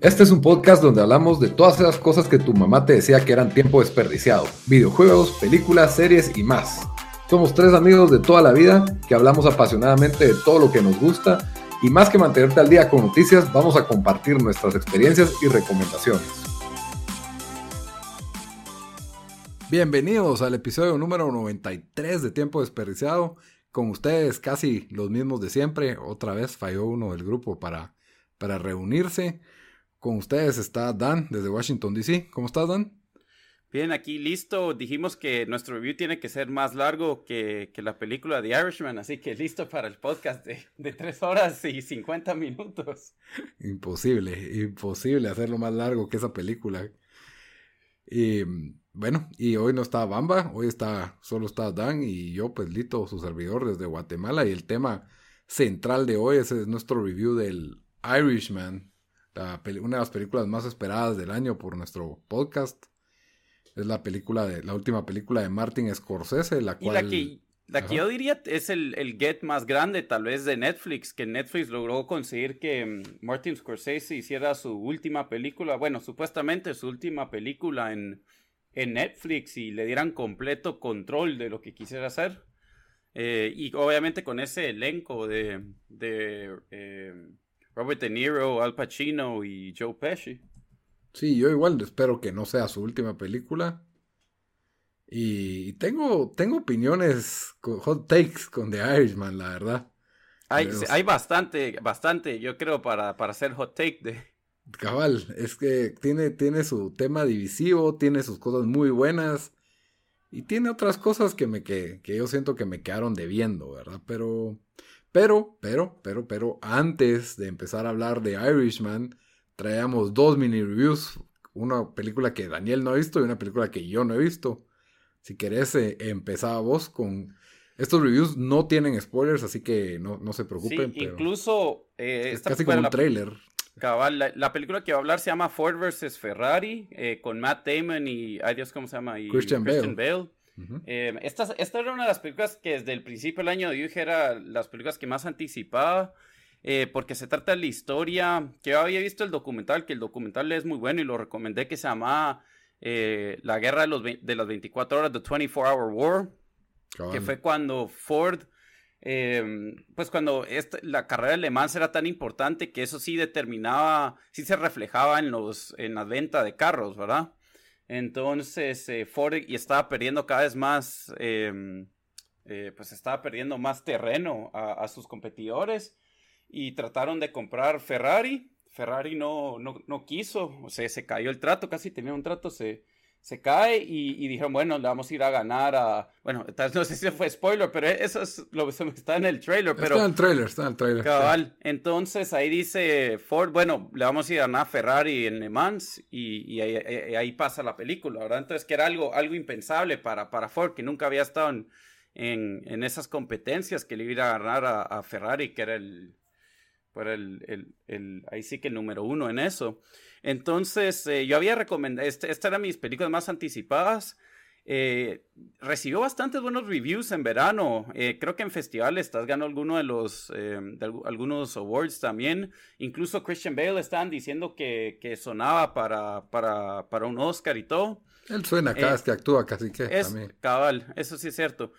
Este es un podcast donde hablamos de todas esas cosas que tu mamá te decía que eran tiempo desperdiciado. Videojuegos, películas, series y más. Somos tres amigos de toda la vida que hablamos apasionadamente de todo lo que nos gusta y más que mantenerte al día con noticias, vamos a compartir nuestras experiencias y recomendaciones. Bienvenidos al episodio número 93 de Tiempo Desperdiciado. Con ustedes casi los mismos de siempre. Otra vez falló uno del grupo para, para reunirse. Con ustedes está Dan desde Washington, D.C. ¿Cómo estás, Dan? Bien, aquí listo. Dijimos que nuestro review tiene que ser más largo que, la película The Irishman, así que listo para el podcast de, de 3 horas y 50 minutos. Imposible, imposible hacerlo más largo que esa película. Y bueno, y hoy no está Bamba, hoy está, solo está Dan y yo, pues Lito, su servidor desde Guatemala. Y el tema central de hoy es nuestro review del Irishman, una de las películas más esperadas del año por nuestro podcast. Es la película de la última película de Martin Scorsese, la cual. Y la que, yo diría es el, el, get más grande, tal vez, de Netflix, que Netflix logró conseguir que mm, Martin Scorsese hiciera su última película, bueno, supuestamente su última película en, en Netflix y le dieran completo control de lo que quisiera hacer. Eh, y obviamente con ese elenco de, de eh, Robert De Niro, Al Pacino y Joe Pesci. Sí, yo igual espero que no sea su última película. Y tengo, tengo opiniones, hot takes con The Irishman, la verdad. Hay, hay bastante, bastante, yo creo, para, para hacer hot take de... Cabal, es que tiene, tiene su tema divisivo, tiene sus cosas muy buenas y tiene otras cosas que, me, que, que yo siento que me quedaron debiendo, ¿verdad? Pero pero, pero, pero, pero, antes de empezar a hablar de Irishman, traíamos dos mini reviews. Una película que Daniel no ha visto y una película que yo no he visto. Si querés, eh, empezaba vos con... Estos reviews no tienen spoilers, así que no, se preocupen. Sí, incluso... Eh, es casi como un trailer. Cabal, la, película que va a hablar se llama Ford vs. Ferrari, eh, con Matt Damon y... Ay Dios, ¿cómo se llama? Y Christian, Bale. Eh, esta, era una de las películas que desde el principio del año yo dije era las películas que más anticipaba. Eh, porque se trata de la historia, que yo había visto el documental, que el documental es muy bueno y lo recomendé, que se llama eh, La Guerra de, los de las 24 horas, The 24 Hour War, que fue cuando Ford, pues cuando la carrera de Le Mans era tan importante que eso sí determinaba, sí se reflejaba en, los, en la venta de carros, ¿verdad? Entonces, eh, Ford y estaba perdiendo cada vez más, em, eh, pues estaba perdiendo más terreno a, sus competidores y trataron de comprar Ferrari. Ferrari no, no, no quiso, o sea, se cayó el trato, casi tenía un trato, se, se cae y, dijeron, bueno, le vamos a ir a ganar a... Bueno, no sé si fue spoiler, pero eso es lo que está en el trailer. Pero, está en el trailer, está en el trailer. Cabal. Entonces ahí dice Ford, bueno, le vamos a ir a ganar a Ferrari en Le Mans y, ahí, pasa la película, ¿verdad? Entonces que era algo, algo impensable para, para Ford, que nunca había estado en, en, esas competencias, que le iba a ganar a, Ferrari, que era el, el, el, el, ahí sí que el número uno en eso. Entonces, eh, yo había recomendado, este, esta era mis películas más anticipadas. Eh, recibió bastantes buenos reviews en verano. Eh, creo que en festivales estás ganó alguno de los algunos awards también. Incluso Christian Bale estaban diciendo que, que sonaba para, para, para, un Oscar y todo. Él suena cada vez que actúa, casi que. Es cabal, eso sí es cierto.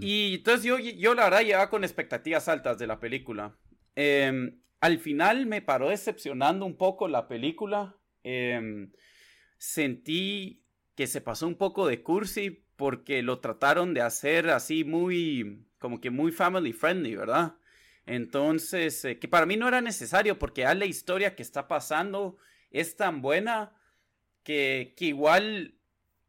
Y entonces yo, yo la verdad llevaba con expectativas altas de la película. Em, al final me paró decepcionando un poco la película. Em, sentí que se pasó un poco de cursi porque lo trataron de hacer así muy, como que muy family friendly, ¿verdad? Entonces, eh, que para mí no era necesario porque ya la historia que está pasando es tan buena que, que igual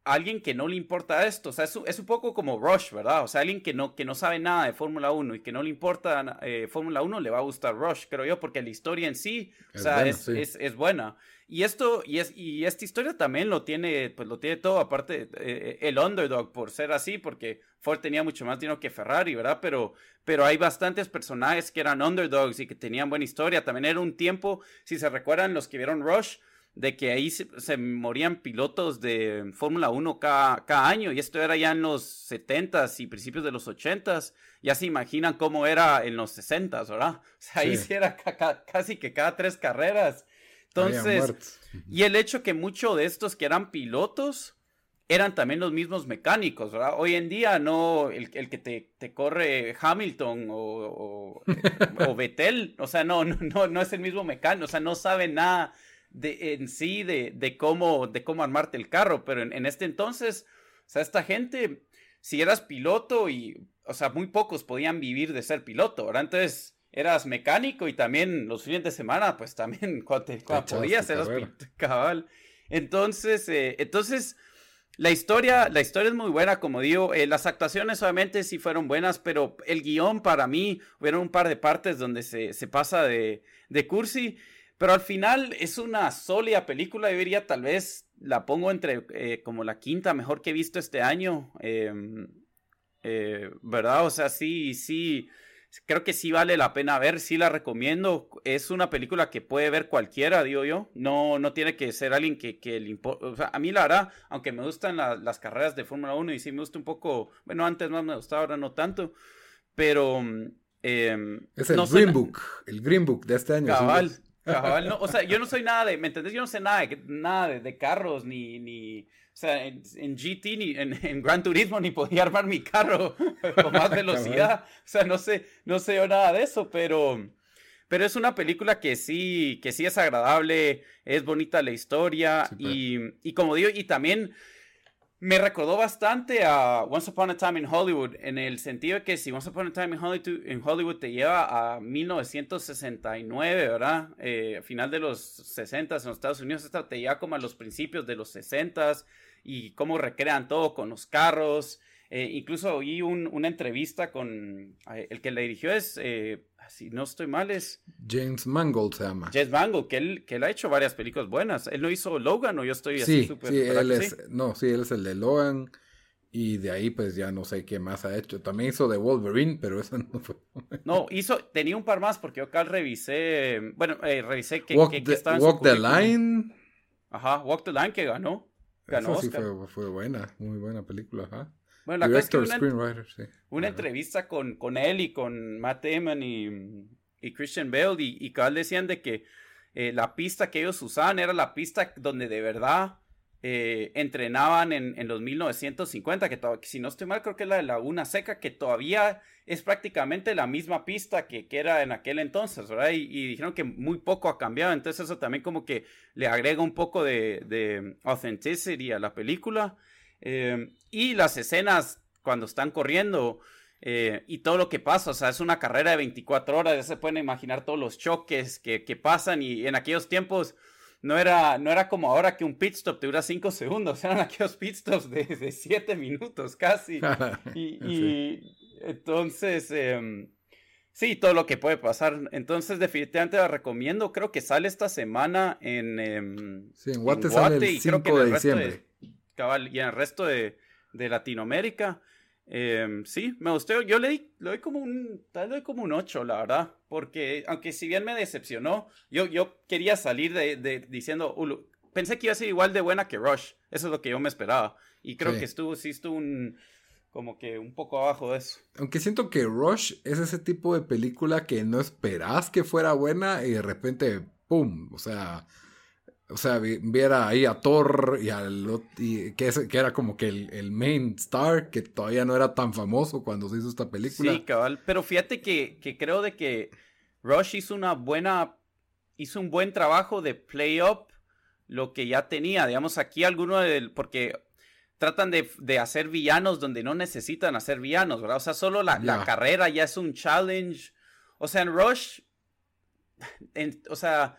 alguien que no le importa esto, o sea, es, un poco como Rush, ¿verdad? O sea, alguien que no, que no sabe nada de Fórmula 1 y que no le importa eh, Fórmula 1 le va a gustar Rush, creo yo, porque la historia en sí, o sea, es, es, buena. Y esto, y, es, y esta historia también lo tiene, pues lo tiene todo, aparte eh, el underdog por ser así, porque Ford tenía mucho más dinero que Ferrari, ¿verdad? Pero, pero hay bastantes personajes que eran underdogs y que tenían buena historia. También era un tiempo, si se recuerdan los que vieron Rush, de que ahí se, morían pilotos de Fórmula 1 cada, año, y esto era ya en los 70s y principios de los 80s, ya se imaginan cómo era en los 60s, ¿verdad? O sea, ahí sí, era casi que cada tres carreras Entonces, y el hecho que muchos de estos que eran pilotos eran también los mismos mecánicos, ¿verdad? Hoy en día no, el, que te, corre Hamilton o, o, Vettel, o sea, no, no, no es el mismo mecánico, o sea, no sabe nada de, en sí de, de, cómo, de cómo armarte el carro, pero en, en, este entonces, o sea, esta gente, si eras piloto y, o sea, muy pocos podían vivir de ser piloto, ¿verdad? Entonces, eras mecánico y también los fines de semana, pues también cuando, podías eras cabal. Entonces, eh, entonces, la historia, la historia es muy buena, como digo, eh, las actuaciones obviamente sí fueron buenas, pero el guion para mí, hubo un par de partes donde se, se pasa de, de cursi, pero al final es una sólida película, yo diría tal vez la pongo entre eh, como la quinta mejor que he visto este año, em, ¿verdad? O sea, sí, sí creo que sí vale la pena ver, sí la recomiendo. Es una película que puede ver cualquiera, digo yo. No, no tiene que ser alguien que, que le importa. O sea, a mí la verdad, aunque me gustan las carreras de Fórmula 1 y sí me gusta un poco, bueno, antes más me gustaba, ahora no tanto, pero... Em, es el Green Book, el Green Book de este año. Cabal, cabal, no, o sea, yo no soy nada de, ¿me entendés? Yo no sé nada de, nada de, carros, ni, ni, o sea, en, GT ni en, Gran Turismo ni podía armar mi carro con más velocidad. o sea, no sé, no sé nada de eso, pero, pero es una película que sí, que sí es agradable, es bonita la historia y, y, como digo, y también me recordó bastante a Once Upon a Time in Hollywood, en el sentido de que si Once Upon a Time in Hollywood, te lleva a 1969, ¿verdad? Eh, final de los 60 en los Estados Unidos, esta te lleva como a los principios de los 60 y cómo recrean todo con los carros. Eh, incluso oí una entrevista con eh, el que la dirigió es, eh, si no estoy mal, es James Mangold se llama. James Mangold, que él, que él ha hecho varias películas buenas. Él no hizo Logan o yo estoy así súper. Sí, él es, no, sí, él es el de Logan. Y de ahí, pues ya no sé qué más ha hecho. También hizo de Wolverine, pero eso no fue. no, hizo, tenía un par más porque yo acá revisé. Bueno, revisé que, Walk, the, Walk the Line. Ajá, Walk the Line que ganó. Ganó sí fue, buena, muy buena película, ajá. Bueno, la Director, una, screenwriter, sí. Una entrevista con, con él y con Matt Damon y, y Christian Bale y, y cada decían de que eh, la pista que ellos usaban era la pista donde de verdad eh, entrenaban en, en, los 1950, que, si no estoy mal creo que es la de Laguna Seca, que todavía es prácticamente la misma pista que, que era en aquel entonces, ¿verdad? Y, dijeron que muy poco ha cambiado, entonces eso también como que le agrega un poco de, de authenticity a la película. Eh, y las escenas cuando están corriendo eh, y todo lo que pasa, o sea, es una carrera de 24 horas, ya se pueden imaginar todos los choques que, que pasan y en aquellos tiempos no era, no era como ahora que un pit stop te dura 5 segundos, eran aquellos pit stops de 7 minutos casi. y, entonces, em, sí, todo lo que puede pasar. Entonces, definitivamente la recomiendo. Creo que sale esta semana en. Em, sí, en Guate, sale el 5 de diciembre. Cabal, y en el resto de, de Latinoamérica. Em, sí, me gustó. Yo le, di, le doy como un, le doy como un 8, la verdad. Porque, aunque si bien me decepcionó, yo, yo quería salir de, de diciendo, pensé que iba a ser igual de buena que Rush. Eso es lo que yo me esperaba. Y creo que estuvo, sí estuvo un, como que un poco abajo de eso. Aunque siento que Rush es ese tipo de película que no esperás que fuera buena y de repente, ¡pum! O sea, o sea, viera ahí a Thor y al y que, que era como que el, main star, que todavía no era tan famoso cuando se hizo esta película. Sí, cabal. Pero fíjate que, que creo de que Rush hizo una buena. hizo un buen trabajo de play up lo que ya tenía. Digamos, aquí alguno del. porque tratan de, de, hacer villanos donde no necesitan hacer villanos, ¿verdad? O sea, solo la, la carrera ya es un challenge. O sea, en Rush. o sea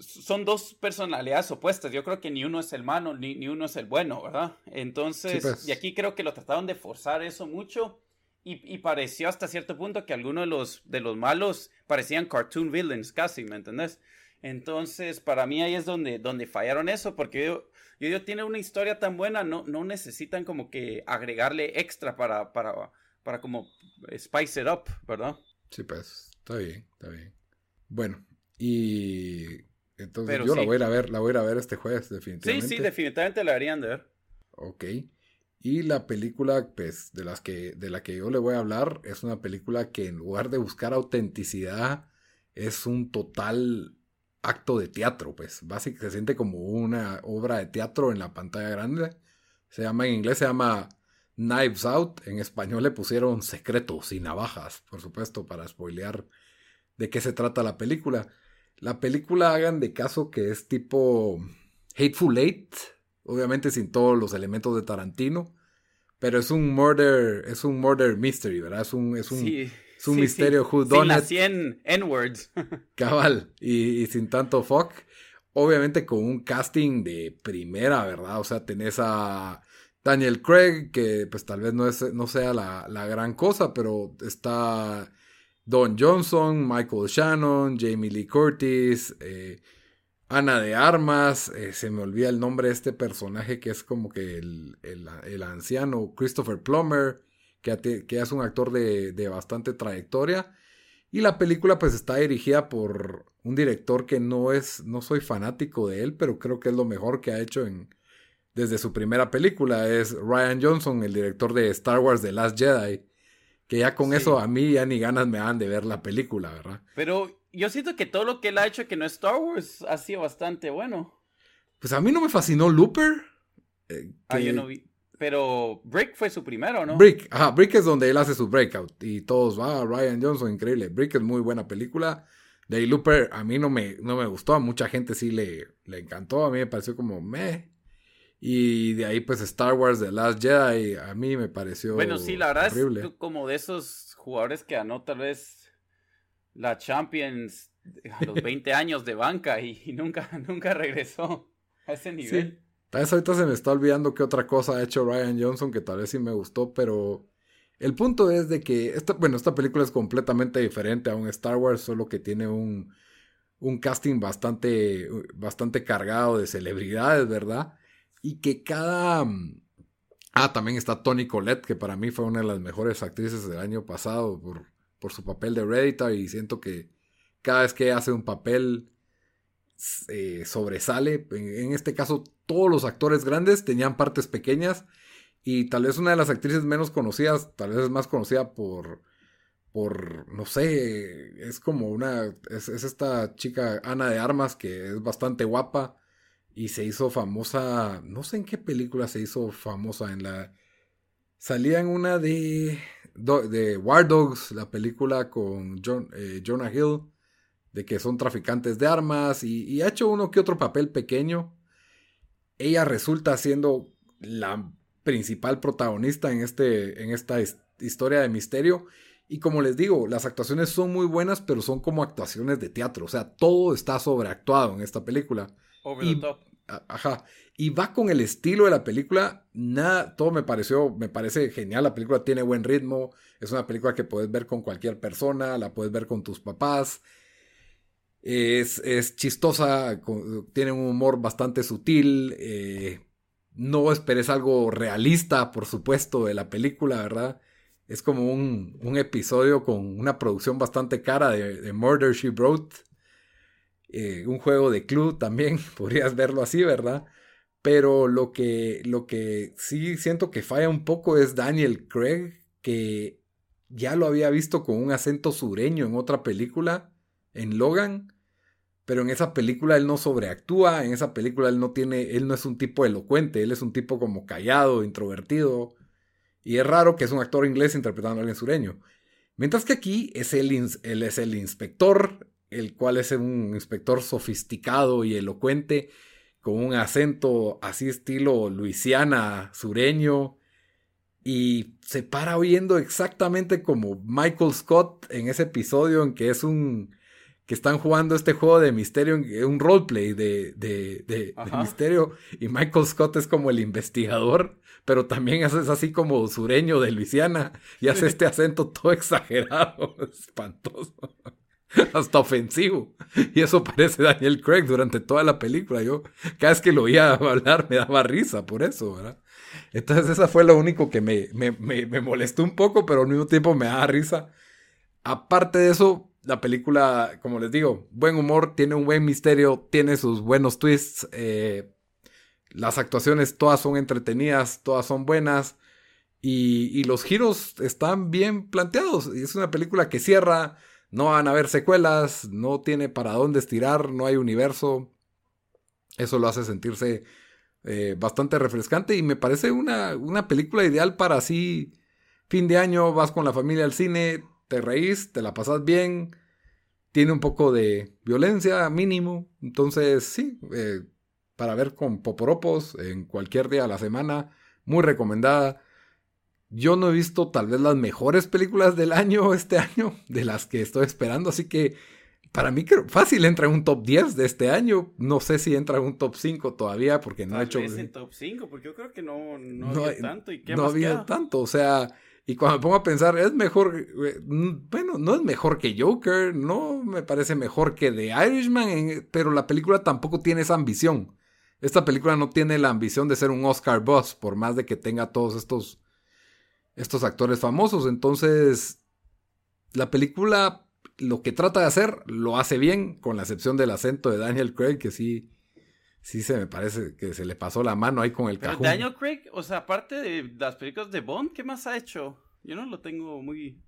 son dos personalidades opuestas. Yo creo que ni uno es el malo ni, ni uno es el bueno, ¿verdad? Entonces, pues. y aquí creo que lo trataron de forzar eso mucho. Y, y, pareció hasta cierto punto que algunos de los, de los malos parecían cartoon villains casi, ¿me entendés? Entonces, para mí ahí es donde, donde fallaron eso, porque yo, yo digo, tiene una historia tan buena, no, no necesitan como que agregarle extra para, para, para como spice it up, ¿verdad? Sí, pues, está bien, está bien. Bueno, y entonces yo la voy a ir a ver, la voy a ir a ver este jueves, definitivamente. Sí, sí, definitivamente la harían de ver. Ok. Y la película, pues, de las que, de la que yo le voy a hablar, es una película que en lugar de buscar autenticidad, es un total acto de teatro, pues. Básicamente se siente como una obra de teatro en la pantalla grande. Se llama, en inglés se llama Knives Out. En español le pusieron Secretos y Navajas, por supuesto, para spoilear de qué se trata la película. La película, hagan de caso que es tipo Hateful Eight, obviamente sin todos los elementos de Tarantino, pero es un murder, es un murder mystery, ¿verdad? Es un, es un, es un misterio sí. who Sin las 100 N-words. Cabal, y, sin tanto fuck. Obviamente con un casting de primera, ¿verdad? O sea, tenés a Daniel Craig, que pues tal vez no, es, no sea la, la gran cosa, pero está Don Johnson, Michael Shannon, Jamie Lee Curtis, eh, Ana de Armas, eh, se me olvida el nombre de este personaje que es como que el, el, anciano Christopher Plummer, que, es un actor de, de, bastante trayectoria. Y la película pues está dirigida por un director que no es, no soy fanático de él, pero creo que es lo mejor que ha hecho en, desde su primera película. Es Ryan Johnson, el director de Star Wars The Last Jedi. Que ya con eso a mí ya ni ganas me dan de ver la película, ¿verdad? Pero yo siento que todo lo que él ha hecho que no es Star Wars ha sido bastante bueno. Pues a mí no me fascinó Looper. Eh, ah, yo no vi. Pero Brick fue su primero, ¿no? Brick, ajá, Brick es donde él hace su breakout. Y todos, ah, Ryan Johnson, increíble. Brick es muy buena película. De Looper a mí no me, no me gustó, a mucha gente sí le, le encantó, a mí me pareció como meh. Y de ahí pues Star Wars The Last Jedi a mí me pareció Bueno, sí, la verdad es como de esos jugadores que ganó tal vez la Champions a los 20 años de banca y, nunca, nunca regresó a ese nivel. Sí. Tal vez ahorita se me está olvidando qué otra cosa ha hecho Ryan Johnson que tal vez sí me gustó, pero el punto es de que esta, bueno, esta película es completamente diferente a un Star Wars, solo que tiene un, un casting bastante, bastante cargado de celebridades, ¿verdad? Y que cada... Ah, también está Tony Collette, que para mí fue una de las mejores actrices del año pasado por por su papel de Redditor y siento que cada vez que hace un papel eh, sobresale. En, este caso, todos los actores grandes tenían partes pequeñas y tal vez una de las actrices menos conocidas, tal vez es más conocida por, por, no sé, es como una, es esta chica Ana de Armas que es bastante guapa y se hizo famosa, no sé en qué película se hizo famosa, en la... Salía en una de de War Dogs, la película con John, eh, Jonah Hill, de que son traficantes de armas y, ha hecho uno que otro papel pequeño. Ella resulta siendo la principal protagonista en, este, en esta historia de misterio. Y como les digo, las actuaciones son muy buenas, pero son como actuaciones de teatro. O sea, todo está sobreactuado en esta película. Over the top. Ajá. Y va con el estilo de la película. Nada, todo me pareció, me parece genial. La película tiene buen ritmo. Es una película que puedes ver con cualquier persona. La puedes ver con tus papás. Es, es chistosa. tiene un humor bastante sutil. Eh, no esperes algo realista, por supuesto, de la película, ¿verdad? Es como un, un episodio con una producción bastante cara de, de Murder She Wrote eh, un juego de club también, podrías verlo así, ¿verdad? Pero lo que, lo que sí siento que falla un poco es Daniel Craig, que ya lo había visto con un acento sureño en otra película, en Logan, pero en esa película él no sobreactúa, en esa película él no tiene, él no es un tipo elocuente, él es un tipo como callado, introvertido, y es raro que es un actor inglés interpretando a alguien sureño. Mientras que aquí es él es el inspector el cual es un inspector sofisticado y elocuente, con un acento así estilo Luisiana sureño, y se para oyendo exactamente como Michael Scott en ese episodio en que es un que están jugando este juego de misterio, un roleplay de, de, de, misterio, y Michael Scott es como el investigador, pero también es así como sureño de Luisiana, y hace este acento todo exagerado, espantoso. hasta ofensivo. Y eso parece Daniel Craig durante toda la película. Yo cada vez que lo oía hablar me daba risa por eso, ¿verdad? Entonces esa fue lo único que me, me, me, molestó un poco, pero al mismo tiempo me daba risa. Aparte de eso, la película, como les digo, buen humor, tiene un buen misterio, tiene sus buenos twists. Eh, las actuaciones todas son entretenidas, todas son buenas. Y, y los giros están bien planteados. Es una película que cierra no van a haber secuelas, no tiene para dónde estirar, no hay universo. Eso lo hace sentirse eh, bastante refrescante y me parece una, una película ideal para así fin de año, vas con la familia al cine, te reís, te la pasas bien, tiene un poco de violencia mínimo, entonces sí, eh, para ver con poporopos en cualquier día de la semana, muy recomendada. Yo no he visto tal vez las mejores películas del año este año, de las que estoy esperando, así que para mí creo, fácil entra en un top 10 de este año. No sé si entra en un top 5 todavía porque no ha hecho... en top 5 porque yo creo que no, no, había tanto. ¿Y qué no había tanto, o sea, y cuando me pongo a pensar, es mejor, bueno, no es mejor que Joker, no me parece mejor que The Irishman, pero la película tampoco tiene esa ambición. Esta película no tiene la ambición de ser un Oscar Boss, por más de que tenga todos estos, estos actores famosos. Entonces, la película lo que trata de hacer lo hace bien, con la excepción del acento de Daniel Craig, que sí, sí se me parece que se le pasó la mano ahí con el Pero Daniel Craig, o sea, aparte de las películas de Bond, ¿qué más ha hecho? Yo no lo tengo muy...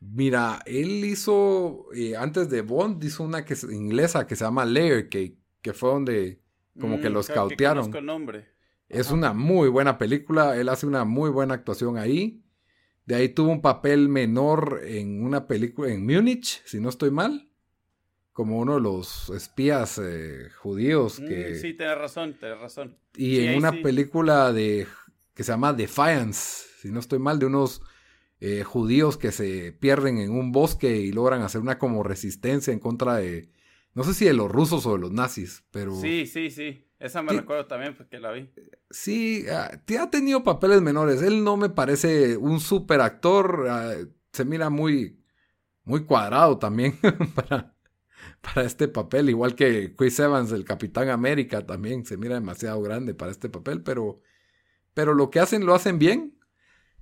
Mira, él hizo, eh, antes de Bond, hizo una que es inglesa que se llama Layer Cake, que fue donde como que mm, los cautearon. nombre. Es una muy buena película, él hace una muy buena actuación ahí. De ahí tuvo un papel menor en una película en Múnich, si no estoy mal. Como uno de los espías eh, judíos mm, que... sí, tienes razón, tienes razón. Y en una película de que se llama Defiance, si no estoy mal, de unos eh, judíos que se pierden en un bosque y logran hacer una como resistencia en contra de... No sé si de los rusos o de los nazis, pero... Sí, sí, sí. Esa me recuerdo también porque la vi. Sí, ah, ha tenido papeles menores. Él no me parece un super actor. Ah, se mira muy, muy cuadrado también para, para este papel. Igual que Chris Evans, el Capitán América, también se mira demasiado grande para este papel. Pero, pero lo que hacen lo hacen bien.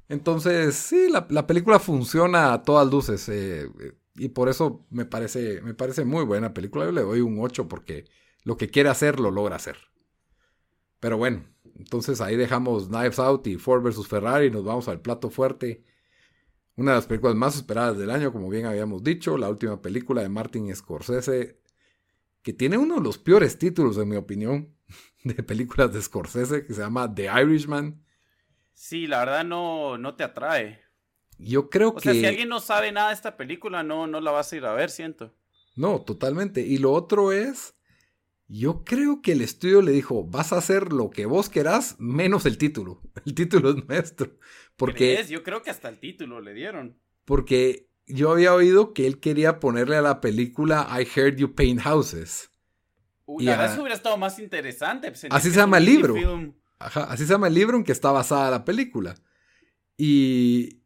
Entonces, sí, la, película funciona a todas luces. Eh, y por eso me parece, me parece muy buena película. Yo le doy un 8 porque lo que quiere hacer lo logra hacer. Pero bueno, entonces ahí dejamos Knives Out y Ford vs. Ferrari y nos vamos al plato fuerte. Una de las películas más esperadas del año, como bien habíamos dicho, la última película de Martin Scorsese, que tiene uno de los peores títulos, en mi opinión, de películas de Scorsese, que se llama The Irishman. Sí, la verdad no, no te atrae. Yo creo que... O sea, si alguien no sabe nada de esta película, no, no la vas a ir a ver, siento. No, totalmente. Y lo otro es yo creo que el estudio le dijo, vas a hacer lo que vos querás, menos el título. El título es nuestro. Porque, Yo creo que hasta el título le dieron. Porque yo había oído que él quería ponerle a la película I Heard You Paint Houses. Uy, la verdad hubiera estado más interesante. Pues, así se llama el libro. Ajá, así se llama el libro en que está basada la película. Y,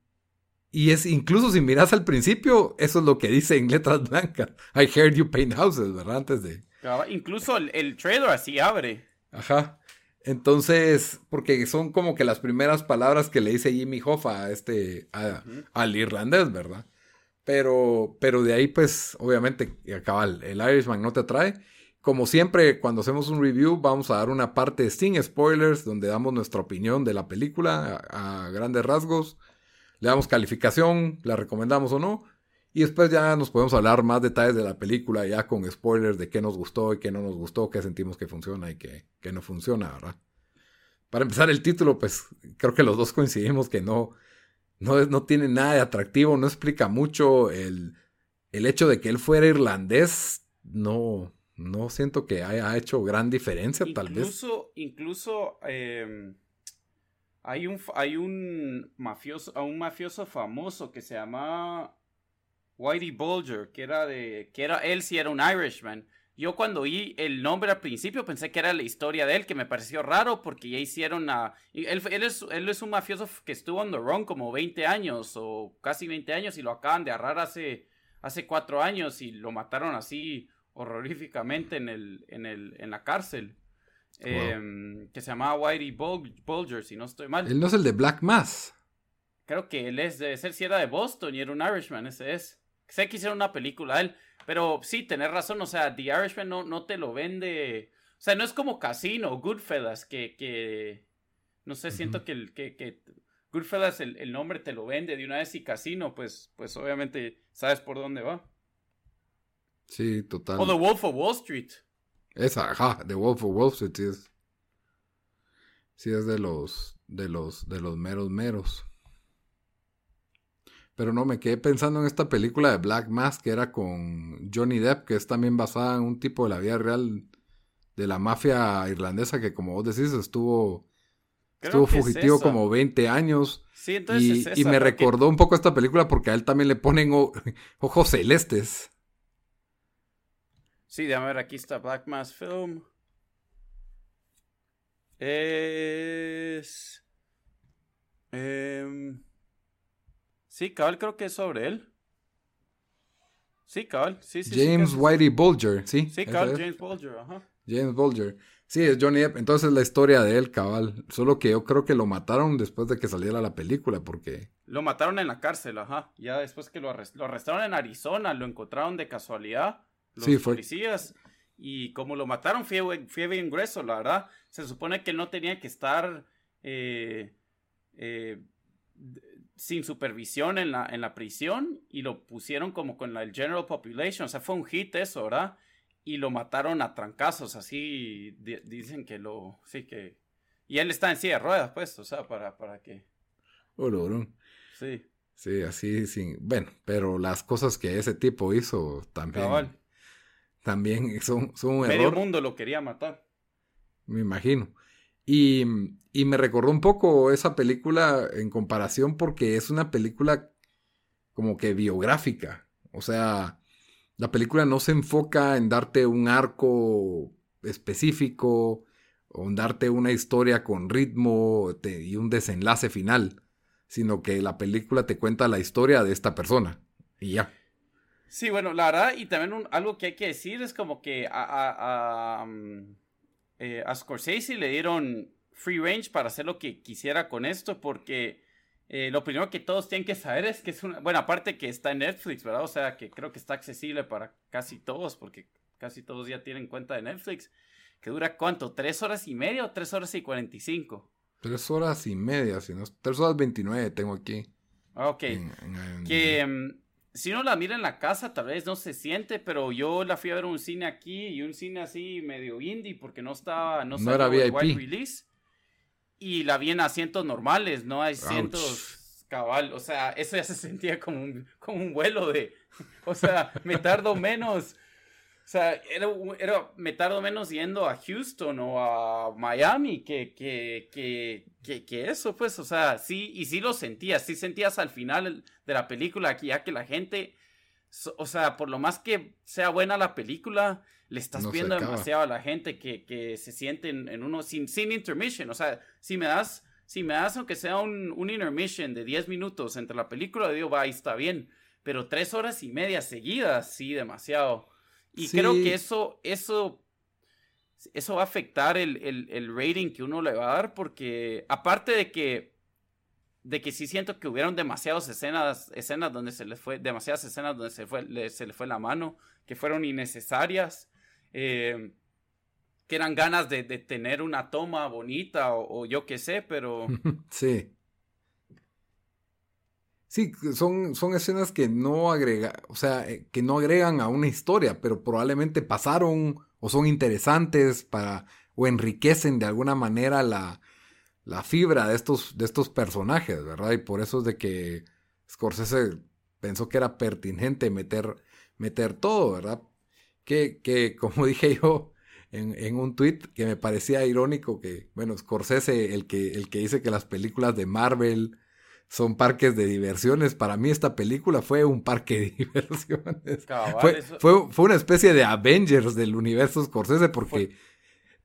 y es incluso si miras al principio, eso es lo que dice en letras blancas. I heard you paint houses, ¿verdad? Antes de, Incluso el, trailer así abre. Ajá. Entonces, porque son como que las primeras palabras que le dice Jimmy Hoffa a este, al irlandés, ¿verdad? Pero, pero de ahí, pues, obviamente, acaba el, Irishman no te atrae. Como siempre, cuando hacemos un review, vamos a dar una parte sin spoilers, donde damos nuestra opinión de la película a grandes rasgos. Le damos calificación, la recomendamos o no. Y después ya nos podemos hablar más detalles de la película, ya con spoilers de qué nos gustó y qué no nos gustó, qué sentimos que funciona y qué, no funciona, ¿verdad? Para empezar el título, pues creo que los dos coincidimos que no, no, no tiene nada de atractivo, no explica mucho. El, el hecho de que él fuera irlandés, no, no siento que haya hecho gran diferencia, tal vez. Incluso eh, hay un, hay un mafioso, un mafioso famoso que se llama Whitey Bulger, que era de. que era. él sí era un Irishman. Yo cuando oí el nombre al principio pensé que era la historia de él, que me pareció raro porque ya hicieron a... Él, él, es, él es un mafioso que estuvo en the run como 20 años o casi 20 años y lo acaban de agarrar hace, hace 4 años y lo mataron así horroríficamente en, el, en, el, en la cárcel. Em, que se llamaba Whitey Bulger, si no estoy mal. Él no es el de Black Mass. Creo que él es, de ser si era de Boston y era un Irishman, ese es. Sé que hicieron una película él, pero sí, tenés razón, o sea, The Irishman no, no te lo vende. O sea, no es como Casino, Goodfellas, que, que no sé, siento que, el, que, que Goodfellas el, el, nombre te lo vende de una vez y Casino, pues, pues obviamente sabes por dónde va. Sí, total. O The Wolf of Wall Street. Esa, ajá, The Wolf of Wall Street sí es. Sí es de los. de los. de los meros meros. Pero no, me quedé pensando en esta película de Black Mask que era con Johnny Depp, que es también basada en un tipo de la vida real de la mafia irlandesa que como vos decís estuvo estuvo fugitivo como 20 años. Sí, entonces y, y me recordó un poco esta película porque a él también le ponen ojos celestes. Sí, déjame ver, aquí está Black Mask Film. Es... Eh... Sí, cabal, creo que es sobre él. Sí, cabal, sí, sí. James Whitey Bulger, sí. Sí, cabal, James Bulger, ajá. James Bulger. Sí, es Johnny Depp. Entonces la historia de él, cabal. Solo que yo creo que lo mataron después de que saliera la película, porque... Lo mataron en la cárcel, ajá. Ya después que lo, arrestaron en Arizona, lo encontraron de casualidad. Los sí, fue... policías. Y como lo mataron, fue, fue bien grueso, la verdad. Se supone que él no tenía que estar... Eh, eh, sin supervisión en la, en la prisión y lo pusieron como con la, el general population. O sea, fue un hit eso, ¿verdad? Y lo mataron a trancazos, así dicen que lo, sí que... Y él está en silla de ruedas, pues, o sea, para, para que... Sí. Sí, así, sin... Bueno, pero las cosas que ese tipo hizo también... También son, son un Medio mundo lo quería matar. Me imagino. Y, y, me recordó un poco esa película en comparación porque es una película como que biográfica. O sea, la película no se enfoca en darte un arco específico o en darte una historia con ritmo y un desenlace final, sino que la película te cuenta la historia de esta persona y ya. Sí, bueno, la verdad, y también algo que hay que decir es como que mm, eh, a Scorsese le dieron free range para hacer lo que quisiera con esto, porque eh, lo primero que todos tienen que saber es que es una, bueno, aparte que está en Netflix, ¿verdad? O sea, que creo que está accesible para casi todos, porque casi todos ya tienen cuenta de Netflix, que dura cuánto, tres horas y media o tres horas y cuarenta y cinco. Tres horas y media, si no, tres horas veintinueve tengo aquí. Ok. que em, si uno la mira en la casa, tal vez no se siente, pero yo la fui a ver un cine aquí y un cine así medio indie porque no estaba, no, no era VIP. release. Y la vi en asientos normales, no hay asientos cabal. O sea, eso ya se sentía como un, como un vuelo de, o sea, me tardo menos sea, era, era, me tardo menos yendo a Houston o a Miami que, que, que, que, eso, pues, o sea, sí, y sí lo sentías, sí sentías al final de la película que ya que la gente, o sea, por lo más que sea buena la película, le estás viendo demasiado a la gente que, que se sienten en uno sin, sin intermission, o sea, si me das, si me das aunque sea un, un intermission de 10 minutos entre la película, digo, va, ahí está bien, pero tres horas y media seguidas, sí, demasiado. Y creo que eso, eso, eso va a afectar el, rating que uno le va a dar, porque aparte de que, de que sí siento que hubieron demasiadas escenas, escenas donde se les fue, demasiadas escenas donde se, fue, le, se le fue la mano, que fueron innecesarias, eh, que eran ganas de, tener una toma bonita o, o yo qué sé, pero... sí. Sí, son, son escenas que no agrega, o sea, eh, que no agregan a una historia, pero probablemente pasaron o son interesantes para o enriquecen de alguna manera la, la fibra de estos, de estos personajes, ¿verdad? Y por eso es de que Scorsese pensó que era pertinente meter, meter todo, ¿verdad? Que, que como dije yo en, en, un tweet que me parecía irónico que, bueno, Scorsese, el que, el que dice que las películas de Marvel son parques de diversiones. Para mí esta película fue un parque de diversiones. fue, fue, una especie de Avengers del universo Scorsese porque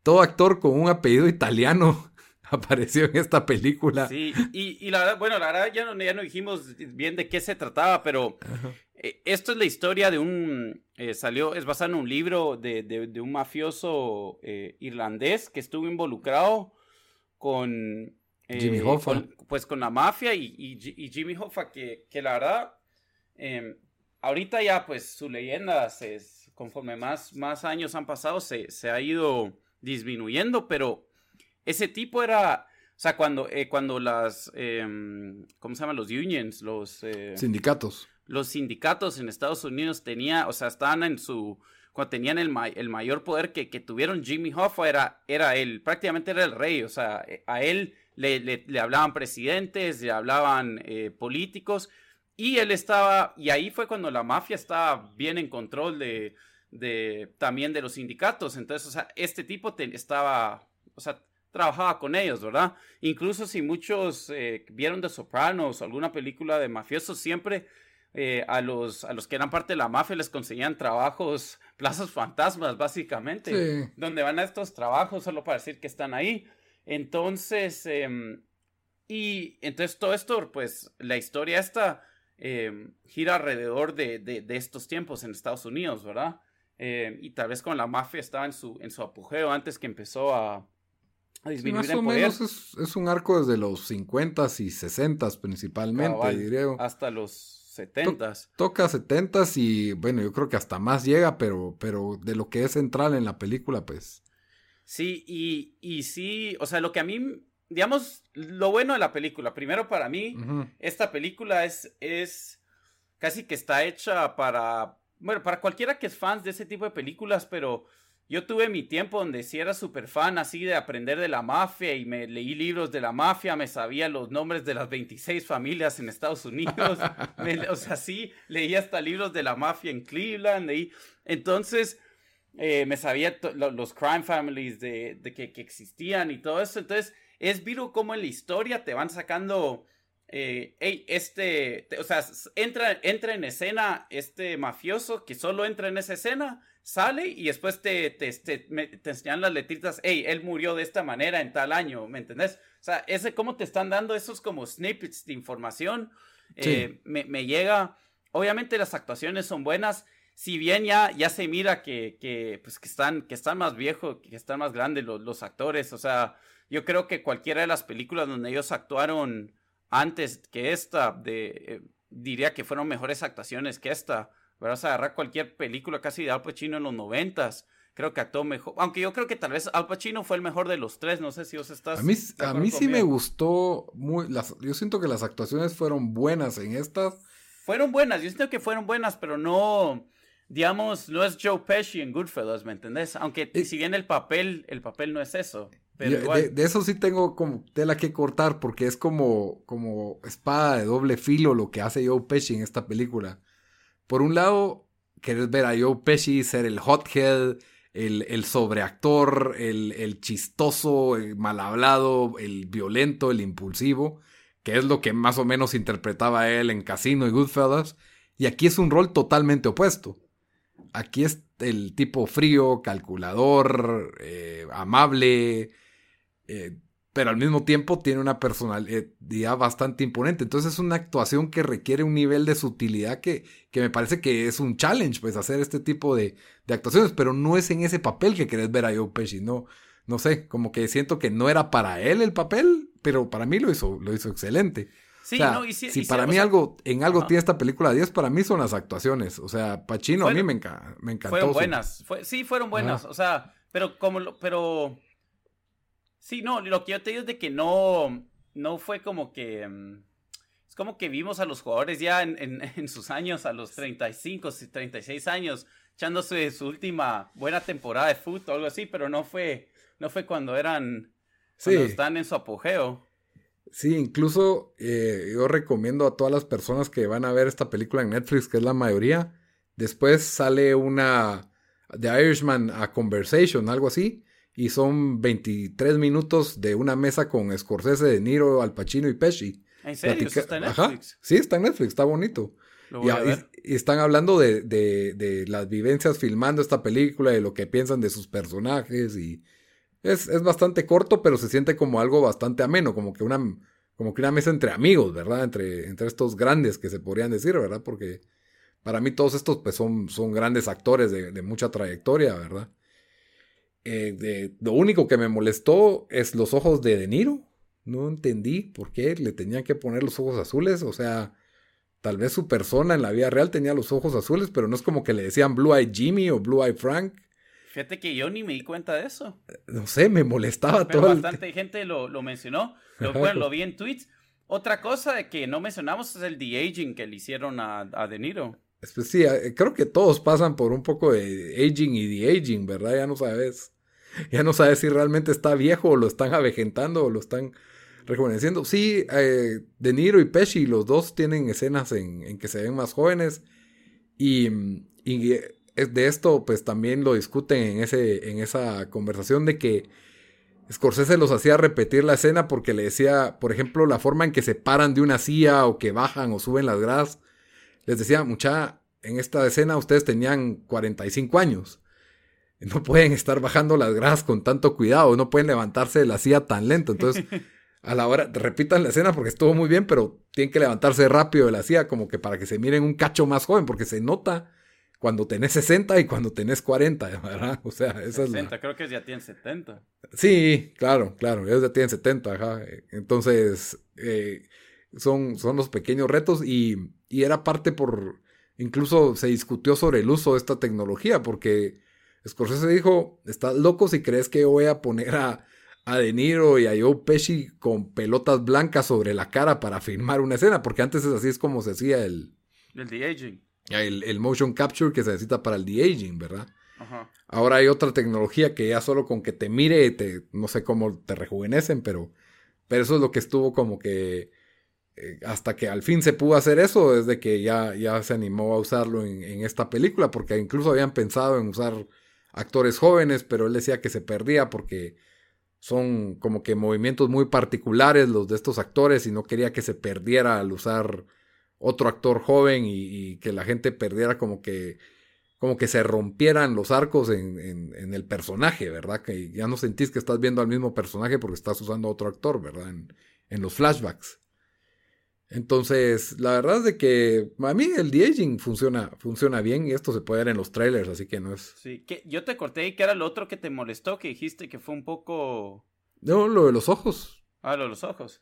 todo actor con un apellido italiano apareció en esta película. Sí, y, la verdad, bueno, la verdad ya no, ya no dijimos bien de qué se trataba, pero eh, esto es la historia de un, eh, salió, es basado en un libro de, de, un mafioso eh, irlandés que estuvo involucrado con Jimmy eh, Hoffa. pues con la mafia y, Jimmy Hoffa, que, que la verdad, em, ahorita ya pues su leyenda, se, conforme más, más años han pasado, se, se, ha ido disminuyendo, pero ese tipo era, o sea, cuando, eh, cuando las, em, ¿cómo se llaman? Los unions, los... Eh, sindicatos. los sindicatos en Estados Unidos tenía, o sea, estaban en su, cuando tenían el, el mayor poder que, que, tuvieron Jimmy Hoffa era, era él, prácticamente era el rey, o sea, a él le, le, hablaban presidentes, le hablaban eh, políticos, y él estaba, y ahí fue cuando la mafia estaba bien en control de, de también de los sindicatos, entonces, o sea, este tipo estaba, o sea, trabajaba con ellos, ¿verdad? Incluso si muchos eh, vieron The Sopranos o alguna película de mafiosos, siempre eh, a, los, a los que eran parte de la mafia les conseguían trabajos, plazas fantasmas, básicamente, donde van a estos trabajos solo para decir que están ahí. Entonces, em, y entonces todo esto, pues la historia esta em, gira alrededor de, de, estos tiempos en Estados Unidos, ¿verdad? Em, y tal vez con la mafia estaba en su, en su apogeo antes que empezó a, más o menos es, un arco desde los 50s y 60s principalmente, diría. Hasta los 70s. toca 70s y bueno, yo creo que hasta más llega, pero, pero de lo que es central en la película, pues. Sí, y, y sí, o sea, lo que a mí, digamos, lo bueno de la película, primero para mí, esta película es, es casi que está hecha para, bueno, para cualquiera que es fan de ese tipo de películas, pero yo tuve mi tiempo donde sí era súper fan así de aprender de la mafia y me leí libros de la mafia, me sabía los nombres de las 26 familias en Estados Unidos, o sea, sí, leí hasta libros de la mafia en Cleveland, leí, entonces eh, me sabía los crime families de, que, existían y todo eso, entonces es vivo como en la historia te van sacando... Eh, este, o sea, entra, entra en escena este mafioso que solo entra en esa escena sale y después te, te, te, enseñan las letritas, hey, él murió de esta manera en tal año, ¿me entendés? O sea, ese cómo te están dando esos como snippets de información, eh, me, llega, obviamente las actuaciones son buenas, si bien ya, ya se mira que, que, pues, que, están, que están más viejos, que están más grandes los, los actores, o sea, yo creo que cualquiera de las películas donde ellos actuaron antes que esta, de, eh, diría que fueron mejores actuaciones que esta. Vas a agarrar cualquier película casi de Al Pacino en los noventas. Creo que actuó mejor. Aunque yo creo que tal vez Al Pacino fue el mejor de los tres. No sé si vos estás. A mí, a mí sí me gustó. Muy, las, yo siento que las actuaciones fueron buenas en estas. Fueron buenas. Yo siento que fueron buenas, pero no. Digamos, no es Joe Pesci en Goodfellas, ¿me entendés? Aunque eh, si bien el papel, el papel no es eso. Pero de, de, eso sí tengo como tela que cortar porque es como, como espada de doble filo lo que hace Joe Pesci en esta película. Por un lado, querés ver a Joe Pesci ser el hothead, el, el sobreactor, el, el, chistoso, el mal hablado, el violento, el impulsivo, que es lo que más o menos interpretaba él en Casino y Goodfellas. Y aquí es un rol totalmente opuesto. Aquí es el tipo frío, calculador, eh, amable, eh, pero al mismo tiempo tiene una personalidad bastante imponente. Entonces es una actuación que requiere un nivel de sutilidad que, que me parece que es un challenge, pues hacer este tipo de, de, actuaciones, pero no es en ese papel que querés ver a Joe Pesci, no, no sé, como que siento que no era para él el papel, pero para mí lo hizo, lo hizo excelente. Sí, no, y si, para mí algo, en algo tiene esta película 10, para mí son las actuaciones. O sea, Pacino a mí me, me encantó. Fueron buenas, sí, fueron buenas. O sea, pero como, pero Sí, no, lo que yo te digo es de que no, no fue como que... Mm, es como que vimos a los jugadores ya en, en, sus años, a los 35, 36 años, echándose su última buena temporada de fútbol o algo así, pero no fue, no fue cuando eran, cuando están en su apogeo. Sí, incluso eh, yo recomiendo a todas las personas que van a ver esta película en Netflix, que es la mayoría, después sale una The Irishman a Conversation, algo así, y son 23 minutos de una mesa con Scorsese, De Niro, Al Pacino y Pesci. ¿En serio? está en Netflix? Sí, está en Netflix, está bonito. y, están hablando de, de, las vivencias filmando esta película, de lo que piensan de sus personajes y es, es, bastante corto, pero se siente como algo bastante ameno, como que una, como que una mesa entre amigos, ¿verdad? Entre, entre estos grandes que se podrían decir, ¿verdad? Porque para mí todos estos pues son, son grandes actores de, mucha trayectoria, ¿verdad? Eh, lo único que me molestó es los ojos de De Niro. No entendí por qué le tenían que poner los ojos azules. O sea, tal vez su persona en la vida real tenía los ojos azules, pero no es como que le decían Blue Eye Jimmy o Blue Eye Frank. Fíjate que yo ni me di cuenta de eso. No sé, me molestaba pero Bastante gente lo, mencionó. Lo, bueno, lo vi en tweets. Otra cosa de que no mencionamos es el de-aging que le hicieron a, a De Niro. Pues sí, eh, creo que todos pasan por un poco de aging y de-aging, ¿verdad? Ya no sabes. Ya no sabes si realmente está viejo o lo están avejentando o lo están rejuveneciendo. Sí, eh, De Niro y Pesci, los dos tienen escenas en, que se ven más jóvenes. Y, y, de esto, pues también lo discuten en, ese, en esa conversación de que Scorsese los hacía repetir la escena porque le decía, por ejemplo, la forma en que se paran de una silla o que bajan o suben las gradas. Les decía, mucha, en esta escena ustedes tenían 45 años. No pueden estar bajando las gradas con tanto cuidado, no pueden levantarse de la silla tan lento. Entonces, a la hora, repitan la escena porque estuvo muy bien, pero tienen que levantarse rápido de la silla como que para que se miren un cacho más joven, porque se nota cuando tenés 60 y cuando tenés 40, ¿verdad? O sea, esa 60, creo que ya tienen 70. Sí, claro, claro, ellos ya tienen 70, ajá. Entonces, eh, son, son los pequeños retos y, y, era parte por, incluso se discutió sobre el uso de esta tecnología, porque Scorsese dijo, estás loco si crees que voy a poner a, a De Niro y a Joe Pesci con pelotas blancas sobre la cara para filmar una escena, porque antes es así es como se hacía el... El de-aging el, motion capture que se necesita para el de-aging, ¿verdad? Ahora hay otra tecnología que ya solo con que te mire, te, no sé cómo te rejuvenecen, pero, pero eso es lo que estuvo como que eh, hasta que al fin se pudo hacer eso, desde que ya, ya se animó a usarlo en, en, esta película, porque incluso habían pensado en usar actores jóvenes, pero él decía que se perdía porque son como que movimientos muy particulares los de estos actores y no quería que se perdiera al usar otro actor joven y, que la gente perdiera como que como que se rompieran los arcos en, en, el personaje, ¿verdad? Que ya no sentís que estás viendo al mismo personaje porque estás usando a otro actor, ¿verdad? En, en los flashbacks. Entonces, la verdad es de que a mí el de-aging funciona, funciona bien y esto se puede ver en los trailers, así que no es... Sí, que yo te corté y que era lo otro que te molestó, que dijiste que fue un poco... No, lo de los ojos. Ah, lo de los ojos.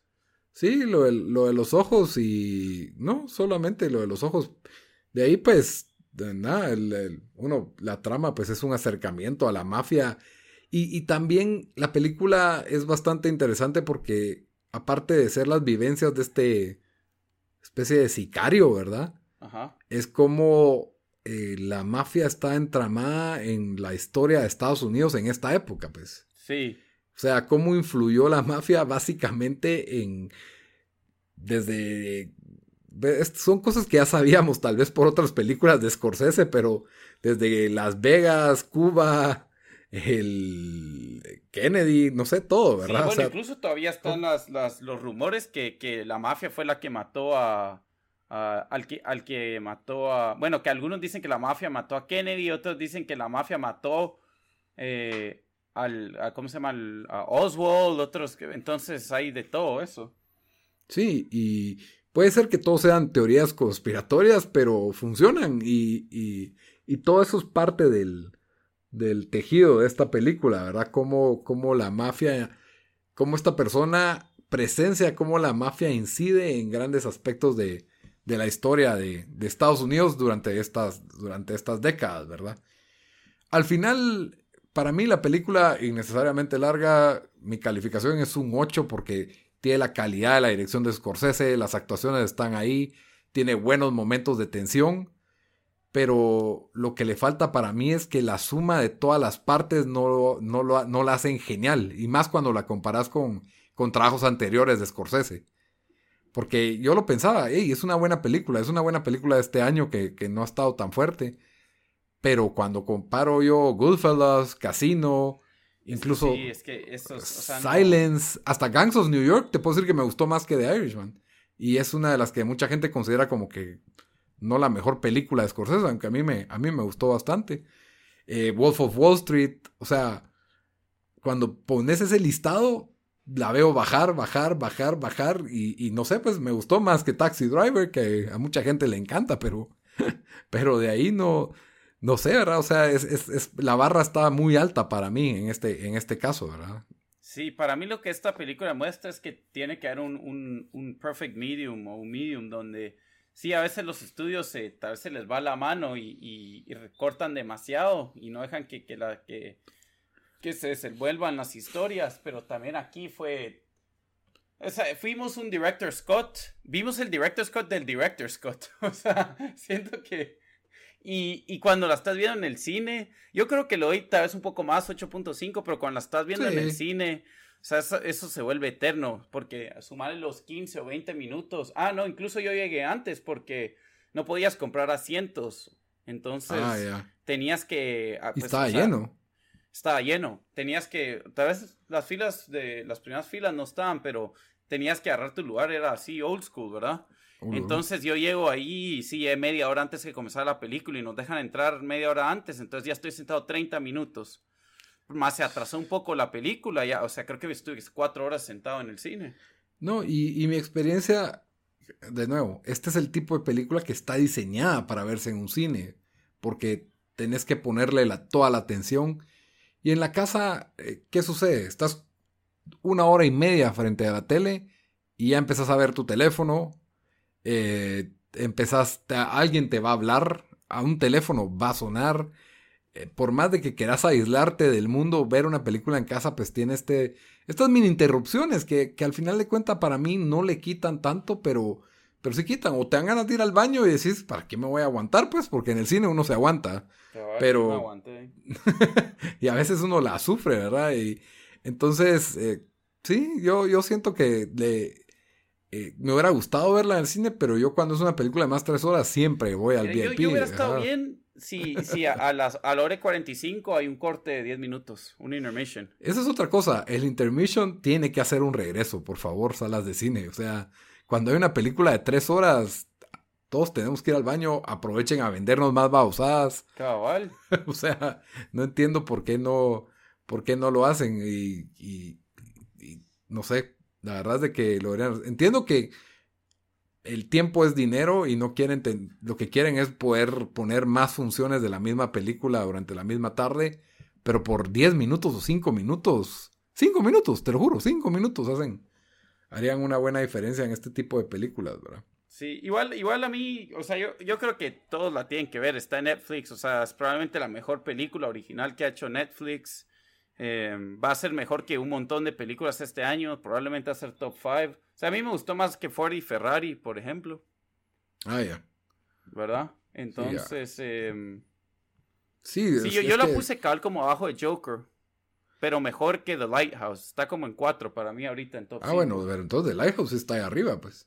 Sí, lo de, lo de los ojos y... No, solamente lo de los ojos. De ahí pues, nada, el, uno, la trama pues es un acercamiento a la mafia. Y, y también la película es bastante interesante porque aparte de ser las vivencias de este especie de sicario, ¿verdad? Ajá. Es como eh, la mafia está entramada en la historia de Estados Unidos en esta época, pues. Sí. O sea, cómo influyó la mafia básicamente en... Desde... Son cosas que ya sabíamos tal vez por otras películas de Scorsese, pero desde Las Vegas, Cuba, el Kennedy, no sé, todo, ¿verdad? bueno, incluso todavía están las, los rumores que, que, la mafia fue la que mató a, al, que, al que mató a... Bueno, que algunos dicen que la mafia mató a Kennedy, otros dicen que la mafia mató eh, al, ¿cómo se llama? a Oswald, otros que, entonces hay de todo eso. Sí, y puede ser que todos sean teorías conspiratorias, pero funcionan y, y, y todo eso es parte del, del tejido de esta película, ¿verdad? Cómo, cómo la mafia, cómo esta persona presencia, cómo la mafia incide en grandes aspectos de, de la historia de, de, Estados Unidos durante estas, durante estas décadas, ¿verdad? Al final, para mí la película innecesariamente larga, mi calificación es un 8 porque tiene la calidad de la dirección de Scorsese, las actuaciones están ahí, tiene buenos momentos de tensión, pero lo que le falta para mí es que la suma de todas las partes no, no, lo, no la hacen genial, y más cuando la comparas con, con trabajos anteriores de Scorsese. Porque yo lo pensaba, hey, es una buena película, es una buena película de este año que, que no ha estado tan fuerte pero cuando comparo yo Goodfellas, Casino, incluso Silence, hasta Gangs of New York, te puedo decir que me gustó más que The Irishman. Y es una de las que mucha gente considera como que no la mejor película de Scorsese, aunque a mí me, a mí me gustó bastante. Eh, Wolf of Wall Street, o sea, cuando pones ese listado, la veo bajar, bajar, bajar, bajar, y, y, no sé, pues me gustó más que Taxi Driver, que a mucha gente le encanta, pero, pero de ahí no, no sé, ¿verdad? O sea, es, es, la barra está muy alta para mí en este, en este caso, ¿verdad? Sí, para mí lo que esta película muestra es que tiene que haber un, un, un perfect medium o un medium donde sí, a veces los estudios se, tal vez les va la mano y, y, recortan demasiado y no dejan que, que, la, que, que se desenvuelvan las historias, pero también aquí fue O sea, fuimos un director Scott, vimos el director Scott del director Scott. O sea, siento que... Y, y, cuando la estás viendo en el cine, yo creo que lo doy tal vez un poco más, 8.5, pero cuando la estás viendo en el cine, o sea, eso, se vuelve eterno, porque sumarle los 15 o 20 minutos. Ah, no, incluso yo llegué antes porque no podías comprar asientos. Entonces, ah, tenías que... Ah, pues, estaba lleno estaba lleno. Tenías que, tal vez las filas de las primeras filas no estaban, pero tenías que agarrar tu lugar, era así old school, ¿verdad? Entonces yo llego ahí, sí, media hora antes que comenzara la película y nos dejan entrar media hora antes, entonces ya estoy sentado 30 minutos. Más se atrasó un poco la película, ya, o sea, creo que estuve cuatro horas sentado en el cine. No, y, y mi experiencia, de nuevo, este es el tipo de película que está diseñada para verse en un cine, porque tenés que ponerle la, toda la atención y en la casa, eh, ¿qué sucede? Estás una hora y media frente a la tele y ya empezás a ver tu teléfono, eh, alguien te va a hablar, a un teléfono va a sonar. Eh, por más de que quieras aislarte del mundo, ver una película en casa, pues tiene este, estas mini interrupciones que, que al final de cuentas para mí no le quitan tanto, pero, pero sí quitan. O te dan ganas de ir al baño y decís, ¿para qué me voy a aguantar? Pues porque en el cine uno se aguanta. Pero. y a veces uno la sufre, ¿verdad? Y entonces, eh, sí, yo, yo siento que le, eh, me hubiera gustado verla en el cine, pero yo cuando es una película de más tres horas siempre voy al VIP. Yo, hubiera estado bien si, si a, las, a la hora 45 hay un corte de 10 minutos, un intermission. Esa es otra cosa. El intermission tiene que hacer un regreso, por favor, salas de cine. O sea, cuando hay una película de tres horas, todos tenemos que ir al baño, aprovechen a vendernos más babosadas. Cabal. o sea, no entiendo por qué no, por qué no lo hacen y, y, no sé, la verdad es de que lo Entiendo que el tiempo es dinero y no quieren, lo que quieren es poder poner más funciones de la misma película durante la misma tarde, pero por 10 minutos o 5 minutos, 5 minutos, te lo juro, 5 minutos hacen, harían una buena diferencia en este tipo de películas, ¿verdad? Sí, igual, igual a mí, o sea, yo, yo creo que todos la tienen que ver, está en Netflix, o sea, es probablemente la mejor película original que ha hecho Netflix. Em, va a ser mejor que un montón de películas este año, probablemente va a ser top 5. O sea, a mí me gustó más que Ford y Ferrari, por ejemplo. Ah, ya. ¿Verdad? Entonces, sí, em, sí, yo, yo la puse cal como abajo de Joker, pero mejor que The Lighthouse. Está como en 4 para mí ahorita en top Ah, bueno, pero entonces The Lighthouse está ahí arriba, pues.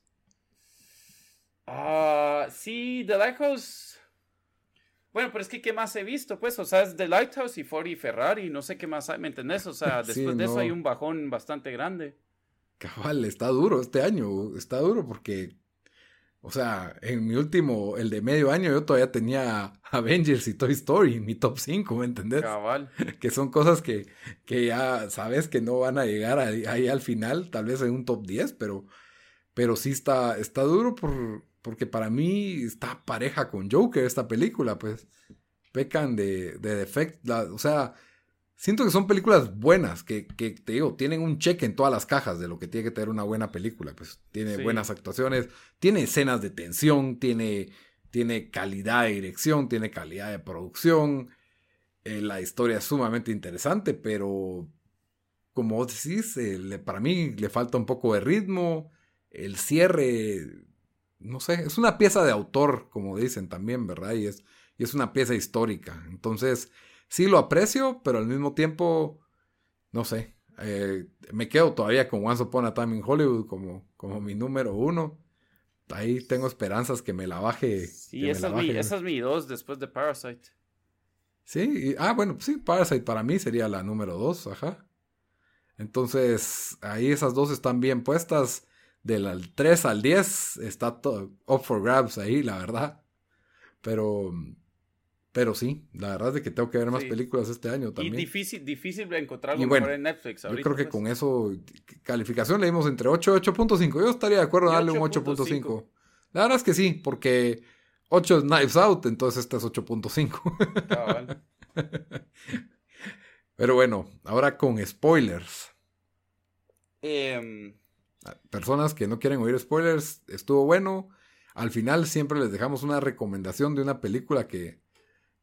Ah, sí, The Lighthouse. Bueno, pero es que ¿qué más he visto? Pues, o sea, es The Lighthouse y Ford y Ferrari, no sé qué más hay, ¿me entendés? O sea, después de eso hay un bajón bastante grande. Cabal, está duro este año, está duro porque, o sea, en mi último, el de medio año, yo todavía tenía Avengers y Toy Story en mi top 5, ¿me entendés? Cabal. Que son cosas que, que ya sabes que no van a llegar ahí, al final, tal vez en un top 10, pero, pero sí está, está duro por porque para mí está pareja con Joker esta película, pues. Pecan de, de defecto. O sea, siento que son películas buenas, que, que, te digo, tienen un cheque en todas las cajas de lo que tiene que tener una buena película. Pues tiene buenas actuaciones, tiene escenas de tensión, tiene, tiene calidad de dirección, tiene calidad de producción. Eh, la historia es sumamente interesante, pero como vos decís, eh, para mí le falta un poco de ritmo. El cierre no sé, es una pieza de autor, como dicen también, ¿verdad? Y es, y es una pieza histórica. Entonces, sí lo aprecio, pero al mismo tiempo, no sé, eh, me quedo todavía con Once Upon a Time in Hollywood como, como mi número uno. Ahí tengo esperanzas que me la baje. Sí, esa, es mi, esa es mi dos después de Parasite. Sí, ah, bueno, sí, Parasite para mí sería la número dos, ajá. Entonces, ahí esas dos están bien puestas del 3 al 10 está todo up for grabs ahí, la verdad. Pero, pero sí, la verdad es que tengo que ver más películas este año también. Y difícil, difícil de encontrar en Netflix. yo creo que pues. con eso, calificación le dimos entre 8 y 8.5. Yo estaría de acuerdo en darle un 8.5. La verdad es que sí, porque 8 es Knives Out, entonces esta es 8.5. Pero bueno, ahora con spoilers. Eh, personas que no quieren oír spoilers, estuvo bueno. Al final siempre les dejamos una recomendación de una película que,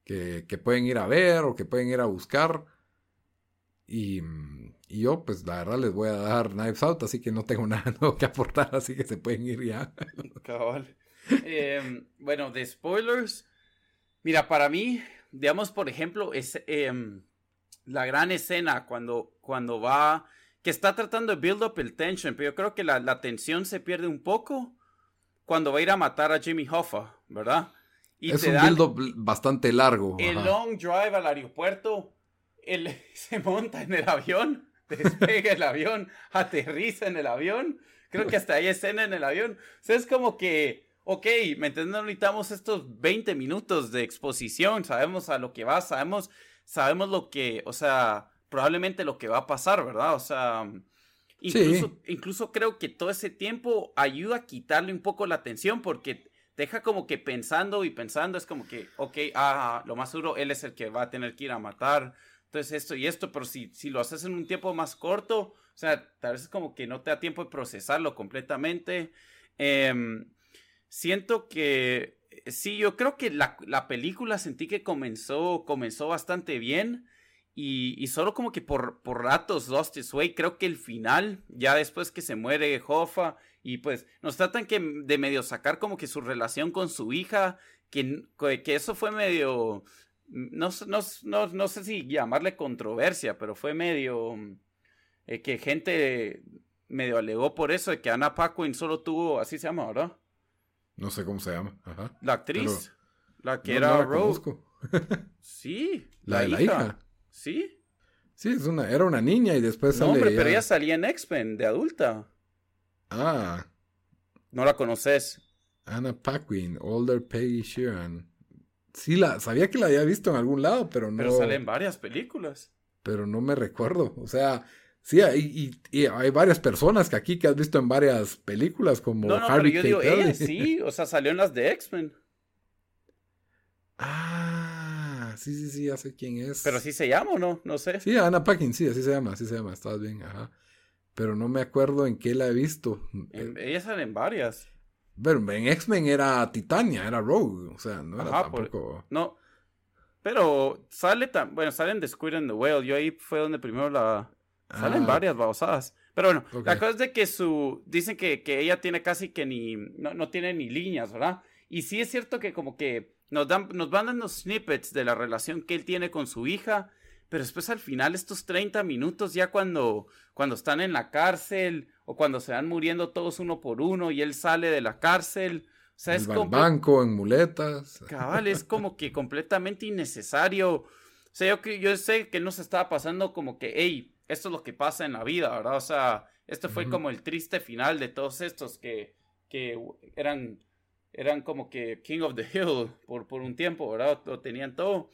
que, pueden ir a ver o que pueden ir a buscar. Y, yo, pues la verdad les voy a dar Knives Out, así que no tengo nada nuevo que aportar, así que se pueden ir ya. Cabal. Em, bueno, de spoilers, mira, para mí, digamos, por ejemplo, es em, la gran escena cuando, cuando va, que está tratando de build up el tension, pero yo creo que la, la tensión se pierde un poco cuando va a ir a matar a Jimmy Hoffa, ¿verdad? Y es un build up bastante largo. El long drive al aeropuerto, él se monta en el avión, despega el avión, aterriza en el avión. Creo que hasta hay escena en el avión. O sea, es como que ok, ¿me entiendes? No necesitamos estos 20 minutos de exposición, sabemos a lo que va, sabemos, sabemos lo que, o sea, probablemente lo que va a pasar, ¿verdad? O sea, incluso, incluso creo que todo ese tiempo ayuda a quitarle un poco la atención porque deja como que pensando y pensando, es como que, ok, ah, lo más seguro, él es el que va a tener que ir a matar, entonces esto y esto, pero si, si lo haces en un tiempo más corto, o sea, tal vez es como que no te da tiempo de procesarlo completamente. Eh, siento que sí, yo creo que la, película sentí que comenzó, comenzó bastante bien. Y, solo como que por, por ratos Lost Its Way, creo que el final, ya después que se muere Hoffa, y pues nos tratan que de medio sacar como que su relación con su hija, que, que eso fue medio, no, no, no, sé si llamarle controversia, pero fue medio eh, que gente medio alegó por eso, de que Anna Paquin solo tuvo, así se llama, ¿verdad? No sé cómo se llama. La actriz. la que era Rose. sí. La, de la hija. Sí. Sí, es una, era una niña y después no, hombre, pero ella salía en X-Men de adulta. Ah. No la conoces. Anna Paquin, Older Peggy Sheeran. Sí, la, sabía que la había visto en algún lado, pero no. Pero sale en varias películas. Pero no me recuerdo. O sea, Sí, y, y, hay varias personas que aquí que has visto en varias películas como no, no, Harvey pero yo digo, ella sí, o sea, salió en las de X-Men. Ah, sí, sí, sí, ya sé quién es. Pero así se llama o no, no sé. Sí, Anna Paquin, sí, así se llama, así se llama, estás bien, ajá. Pero no me acuerdo en qué la he visto. ella sale en varias. Pero en X-Men era Titania, era Rogue, o sea, no era tampoco... No, pero sale tan... Bueno, sale en The Squid and the Whale, yo ahí fue donde primero la Salen ah. varias babosadas. Pero bueno, la cosa es de que su. Dicen que, ella tiene casi que ni. No, tiene ni líneas, ¿verdad? Y sí es cierto que como que nos dan, nos van dando snippets de la relación que él tiene con su hija. Pero después al final, estos 30 minutos, ya cuando, cuando están en la cárcel, o cuando se van muriendo todos uno por uno, y él sale de la cárcel. O sea, es como. banco, en muletas. Cabal, es como que completamente innecesario. O sea, yo, yo sé que no se estaba pasando como que, hey, esto es lo que pasa en la vida, ¿verdad? O sea, esto fue como el triste final de todos estos que, que eran, eran como que King of the Hill por, por un tiempo, ¿verdad? Lo tenían todo.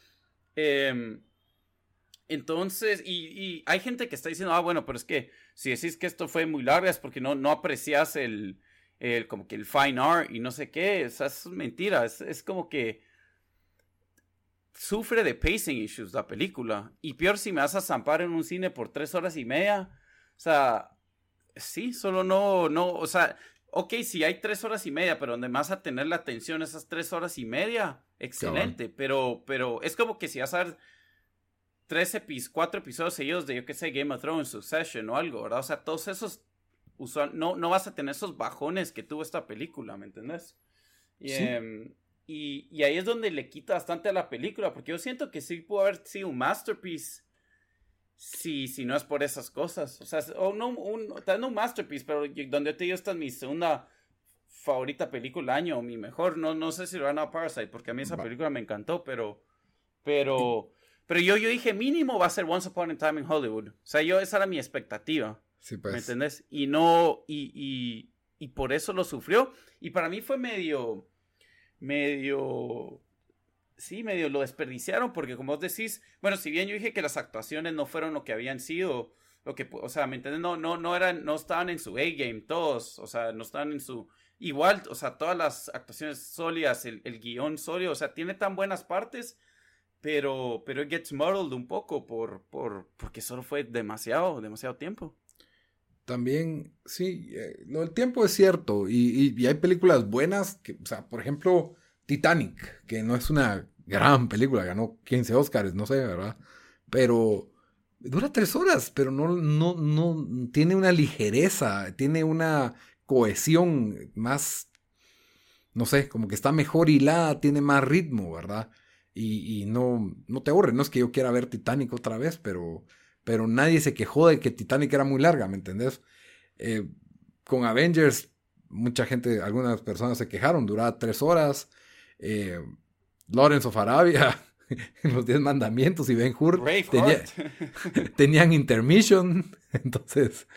Em, entonces, y, hay gente que está diciendo, ah, bueno, pero es que si decís que esto fue muy largo es porque no, no aprecias el, el, como que el fine art y no sé qué, o sea, es mentira, es, es como que sufre de pacing issues la película. Y peor si me vas a zampar en un cine por tres horas y media. O sea, sí, solo no, no, o sea, ok, si hay tres horas y media, pero donde vas a tener la atención esas tres horas y media, excelente. Pero, pero es como que si vas a ver tres episodios, cuatro episodios seguidos de, yo qué sé, Game of Thrones, Succession o algo, ¿verdad? O sea, todos esos, usual, no, no vas a tener esos bajones que tuvo esta película, ¿me entendés? Y, em, y, ahí es donde le quita bastante a la película, porque yo siento que sí pudo haber sido un masterpiece si, si no es por esas cosas. O sea, o no un, no un masterpiece, pero donde yo te digo, esta es mi segunda favorita película del año, o mi mejor. No, no sé si lo van a Parasite, porque a mí esa película me encantó, pero. Pero. Pero yo, yo dije, mínimo va a ser Once Upon a Time in Hollywood. O sea, yo, esa era mi expectativa. Sí, pues. ¿Me entendés? Y no. Y, y, y por eso lo sufrió. Y para mí fue medio medio sí, medio lo desperdiciaron, porque como vos decís, bueno, si bien yo dije que las actuaciones no fueron lo que habían sido, lo que, o sea, ¿me entiendes? No, no, no eran, no estaban en su A-game todos, o sea, no estaban en su, igual, o sea, todas las actuaciones sólidas, el, el guion sólido, o sea, tiene tan buenas partes, pero, pero it gets muddled un poco por, por, porque solo fue demasiado, demasiado tiempo. También, sí, eh, lo del tiempo es cierto. Y, hay películas buenas, que, o sea, por ejemplo, Titanic, que no es una gran película, ganó 15 Oscars, no sé, ¿verdad? Pero Dura tres horas, pero no, no, no tiene una ligereza, tiene una cohesión más, no sé, como que está mejor hilada, tiene más ritmo, ¿verdad? Y, y no, no te aburre, no es que yo quiera ver Titanic otra vez, pero, pero nadie se quejó de que Titanic era muy larga, ¿me entendés? Eh, con Avengers, mucha gente, algunas personas se quejaron, duraba tres horas. Eh, Lawrence of Arabia, los Diez Mandamientos y Ben Hur tenían intermission, entonces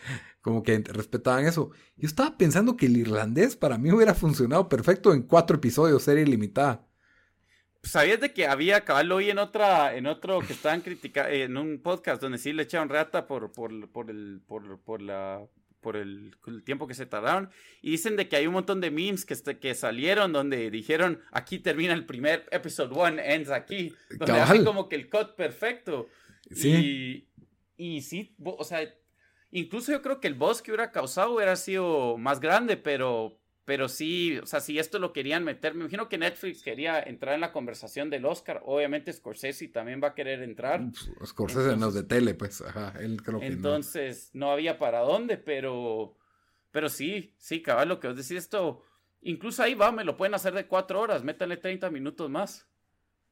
como que respetaban eso. Yo estaba pensando que el irlandés para mí hubiera funcionado perfecto en cuatro episodios, serie ilimitada. ¿Sabías de que había cabal hoy en otra, en otro que estaban criticando, en un podcast donde sí le echaron rata por, por, por el, por, por la por el, tiempo que se tardaron. Y dicen de que hay un montón de memes que, este, que salieron donde dijeron, aquí termina el primer episode one, ends aquí. Donde hay como que el cut perfecto. Sí. Y, y sí, o sea, incluso yo creo que el boss que hubiera causado hubiera sido más grande, pero pero sí, o sea, si esto lo querían meter, me imagino que Netflix quería entrar en la conversación del Oscar. Obviamente Scorsese también va a querer entrar. Scorsese no es de tele, pues, ajá, él creo que Entonces, no. había para dónde, pero, pero sí, sí, cabal, lo que os decís, esto, incluso ahí va, me lo pueden hacer de cuatro horas, métanle 30 minutos más.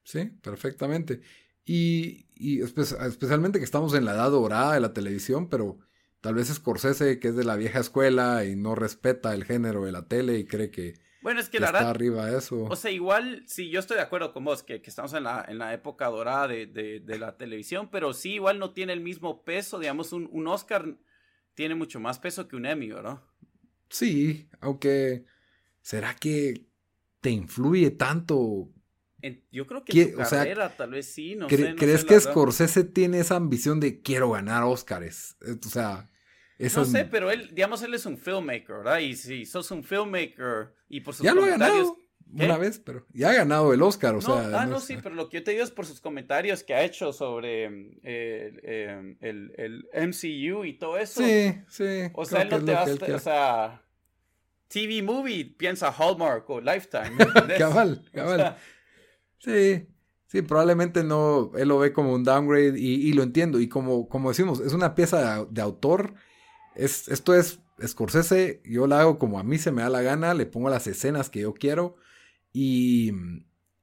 Sí, perfectamente. Y, y especialmente que estamos en la edad dorada de la televisión, pero Tal vez Scorsese, que es de la vieja escuela y no respeta el género de la tele y cree que, bueno, es que, la está arriba eso. O sea, igual, sí, yo estoy de acuerdo con vos, que, estamos en la, en la época dorada de, de, la televisión, pero sí, igual no tiene el mismo peso, digamos, un, un Oscar tiene mucho más peso que un Emmy, ¿verdad? Sí, aunque, ¿será que te influye tanto yo creo que en tu carrera tal vez sí, no sé, ¿Crees que Scorsese tiene esa ambición de quiero ganar Oscars? Eh, o sea, no sé, pero él, digamos, él es un filmmaker, ¿verdad? Y si sos un filmmaker y por sus ya lo ha ganado una vez, pero ya ha ganado el Oscar, o sea. Ah, no, sí, pero lo que yo te digo es por sus comentarios que ha hecho sobre eh, el, el, MCU y todo eso. Sí, sí. O sea, él no te va a... O sea, TV Movie piensa Hallmark o Lifetime. cabal, cabal. Sí, sí, probablemente no, él lo ve como un downgrade y, lo entiendo. Y como, como decimos, es una pieza de, autor. Es, esto es Scorsese, yo la hago como a mí se me da la gana, le pongo las escenas que yo quiero y,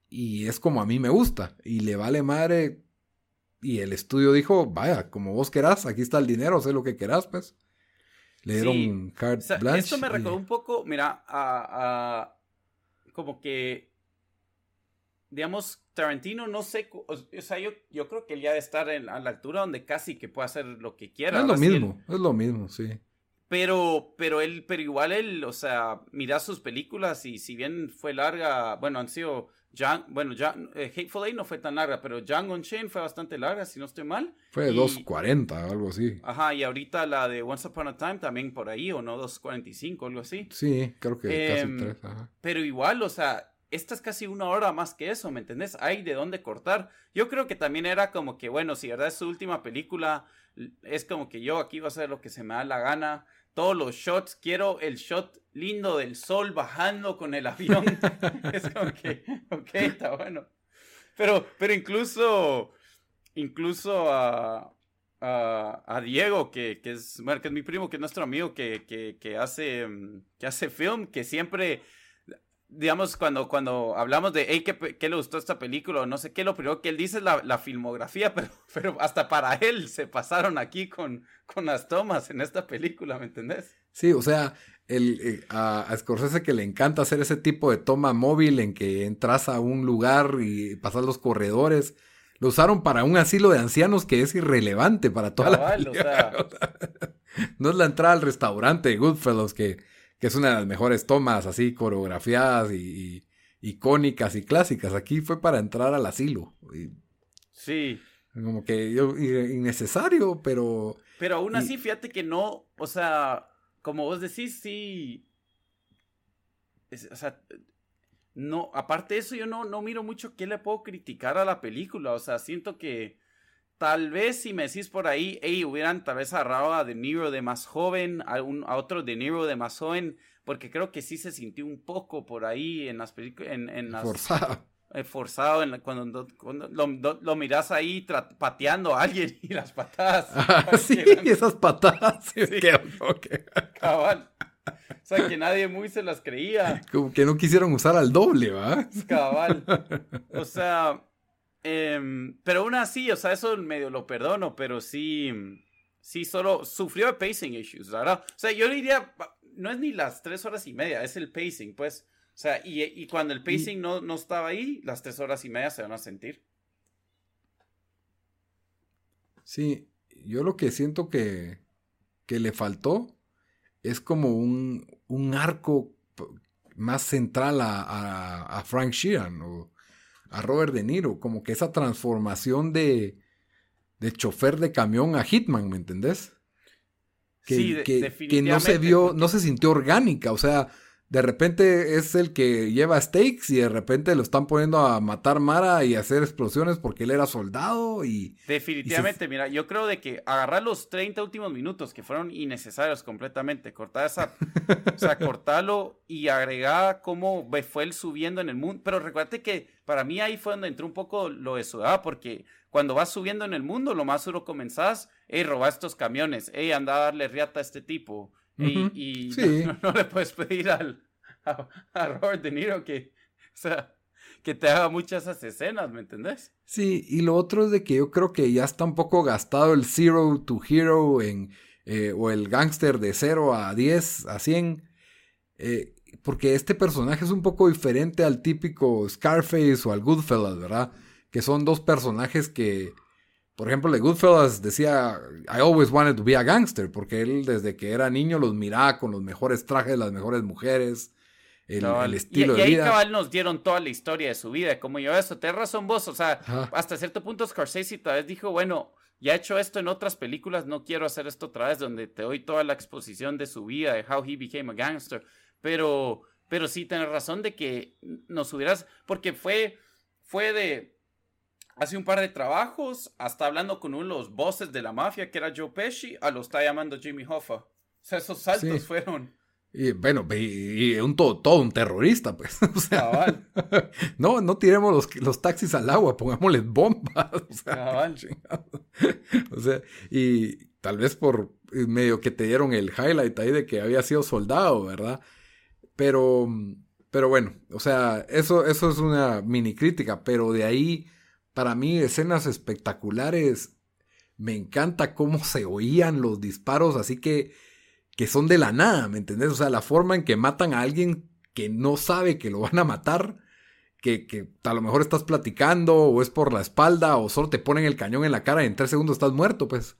y es como a mí me gusta. Y le vale madre. Y el estudio dijo, vaya, como vos querás, aquí está el dinero, sé lo que querás, pues. Le dieron carte blanche. Esto me recordó un poco, mira, a, como que digamos, Tarantino, no sé, o, sea, yo, yo, creo que él ya debe estar a la altura donde casi que puede hacer lo que quiera. Es lo mismo, es lo mismo, sí. Pero, pero él, pero igual él, o sea, mira sus películas y si bien fue larga, bueno, han sido, bueno, eh, Hateful Eight no fue tan larga, pero Django Unchained fue bastante larga, si no estoy mal. Fue de 2.40 o algo así. Ajá, y ahorita la de Once Upon a Time también por ahí, o no, 2.45, algo así. Sí, creo que casi em, tres, Pero igual, o sea, esta es casi una hora más que eso, ¿me entendés? Hay de dónde cortar. Yo creo que también era como que, bueno, si verdad es su última película, es como que yo aquí voy a hacer lo que se me da la gana. Todos los shots, quiero el shot lindo del sol bajando con el avión. es como que, ok, está bueno. Pero, pero incluso, incluso a, a, Diego, que, que, es, bueno, que es mi primo, que es nuestro amigo, que, que, que hace, que hace film, que siempre digamos, cuando, cuando hablamos de, hey, ¿qué, le gustó esta película? O no sé qué, lo primero que él dice es la, la filmografía, pero, pero hasta para él se pasaron aquí con, con las tomas en esta película, ¿me entendés? Sí, o sea, el, eh, a, a, Scorsese que le encanta hacer ese tipo de toma móvil en que entras a un lugar y pasas los corredores. Lo usaron para un asilo de ancianos que es irrelevante para toda la o sea... No es la entrada al restaurante de Goodfellows que que es una de las mejores tomas así coreografiadas y, icónicas y clásicas. Aquí fue para entrar al asilo. sí. Como que yo, innecesario, pero... Pero aún así, fíjate que no, o sea, como vos decís, sí... o sea, no, aparte de eso, yo no, no miro mucho qué le puedo criticar a la película. O sea, siento que Tal vez si me decís por ahí, hey, hubieran tal vez agarrado a De Niro de más joven, a, un, a otro De Niro de más joven, porque creo que sí se sintió un poco por ahí en las películas. En, en Forzado. eh, forzado en cuando, lo, miras ahí pateando a alguien y las patadas. Ah, sí, esas patadas. Sí. Cabal. O sea, que nadie muy se las creía. Como que no quisieron usar al doble, ¿va? Cabal. O sea, em, pero aún así, o sea, eso medio lo perdono, pero sí, sí, solo sufrió de pacing issues, ¿verdad? O sea, yo diría, no es ni las tres horas y media, es el pacing, pues. O sea, y, cuando el pacing no, no estaba ahí, las tres horas y media se van a sentir. Sí, yo lo que siento que, que le faltó es como un, un arco más central a, a, Frank Sheeran o a Robert De Niro, como que esa transformación de, de chofer de camión a Hitman, ¿me entendés? Que, sí, que, que no se vio, no se sintió orgánica, o sea, de repente es el que lleva stakes y de repente lo están poniendo a matar Mara y hacer explosiones porque él era soldado y... Definitivamente, mira, yo creo de que agarrar los 30 últimos minutos que fueron innecesarios completamente, cortar esa... o sea, cortarlo y agregar cómo fue él subiendo en el mundo. Pero recuerda que para mí ahí fue donde entró un poco lo de ciudad, porque cuando vas subiendo en el mundo, lo más duro comenzás, hey, roba estos camiones, hey, anda a darle riata a este tipo y, no, le puedes pedir al, a, Robert De Niro que, sea, que te haga muchas esas escenas, ¿me entendés? Sí, y lo otro es de que yo creo que ya está un poco gastado el Zero to Hero en, eh, o el gángster de 0 a 10, a 100. Eh, porque este personaje es un poco diferente al típico Scarface o al Goodfellas, ¿verdad? Que son dos personajes que por ejemplo, de Goodfellas decía, I always wanted to be a gangster, porque él desde que era niño los miraba con los mejores trajes, las mejores mujeres, el, estilo y, y ahí cabal nos dieron toda la historia de su vida, como yo eso, tenés razón vos, o sea, hasta cierto punto Scorsese tal vez dijo, bueno, ya he hecho esto en otras películas, no quiero hacer esto otra vez, donde te doy toda la exposición de su vida, de how he became a gangster, pero, pero sí tenés razón de que nos hubieras, porque fue, fue de hace un par de trabajos, hasta hablando con uno de los bosses de la mafia, que era Joe Pesci, a lo está llamando Jimmy Hoffa. O sea, esos saltos fueron. Y bueno, y, un todo, un terrorista, pues. O sea, no, no tiremos los, los, taxis al agua, pongámosles bombas. O sea, o sea, y tal vez por medio que te dieron el highlight ahí de que había sido soldado, ¿verdad? Pero, pero bueno, o sea, eso, eso es una mini crítica, pero de ahí para mí, escenas espectaculares. Me encanta cómo se oían los disparos, así que, que son de la nada, ¿me entendés? O sea, la forma en que matan a alguien que no sabe que lo van a matar, que, que a lo mejor estás platicando o es por la espalda o solo te ponen el cañón en la cara y en tres segundos estás muerto, pues.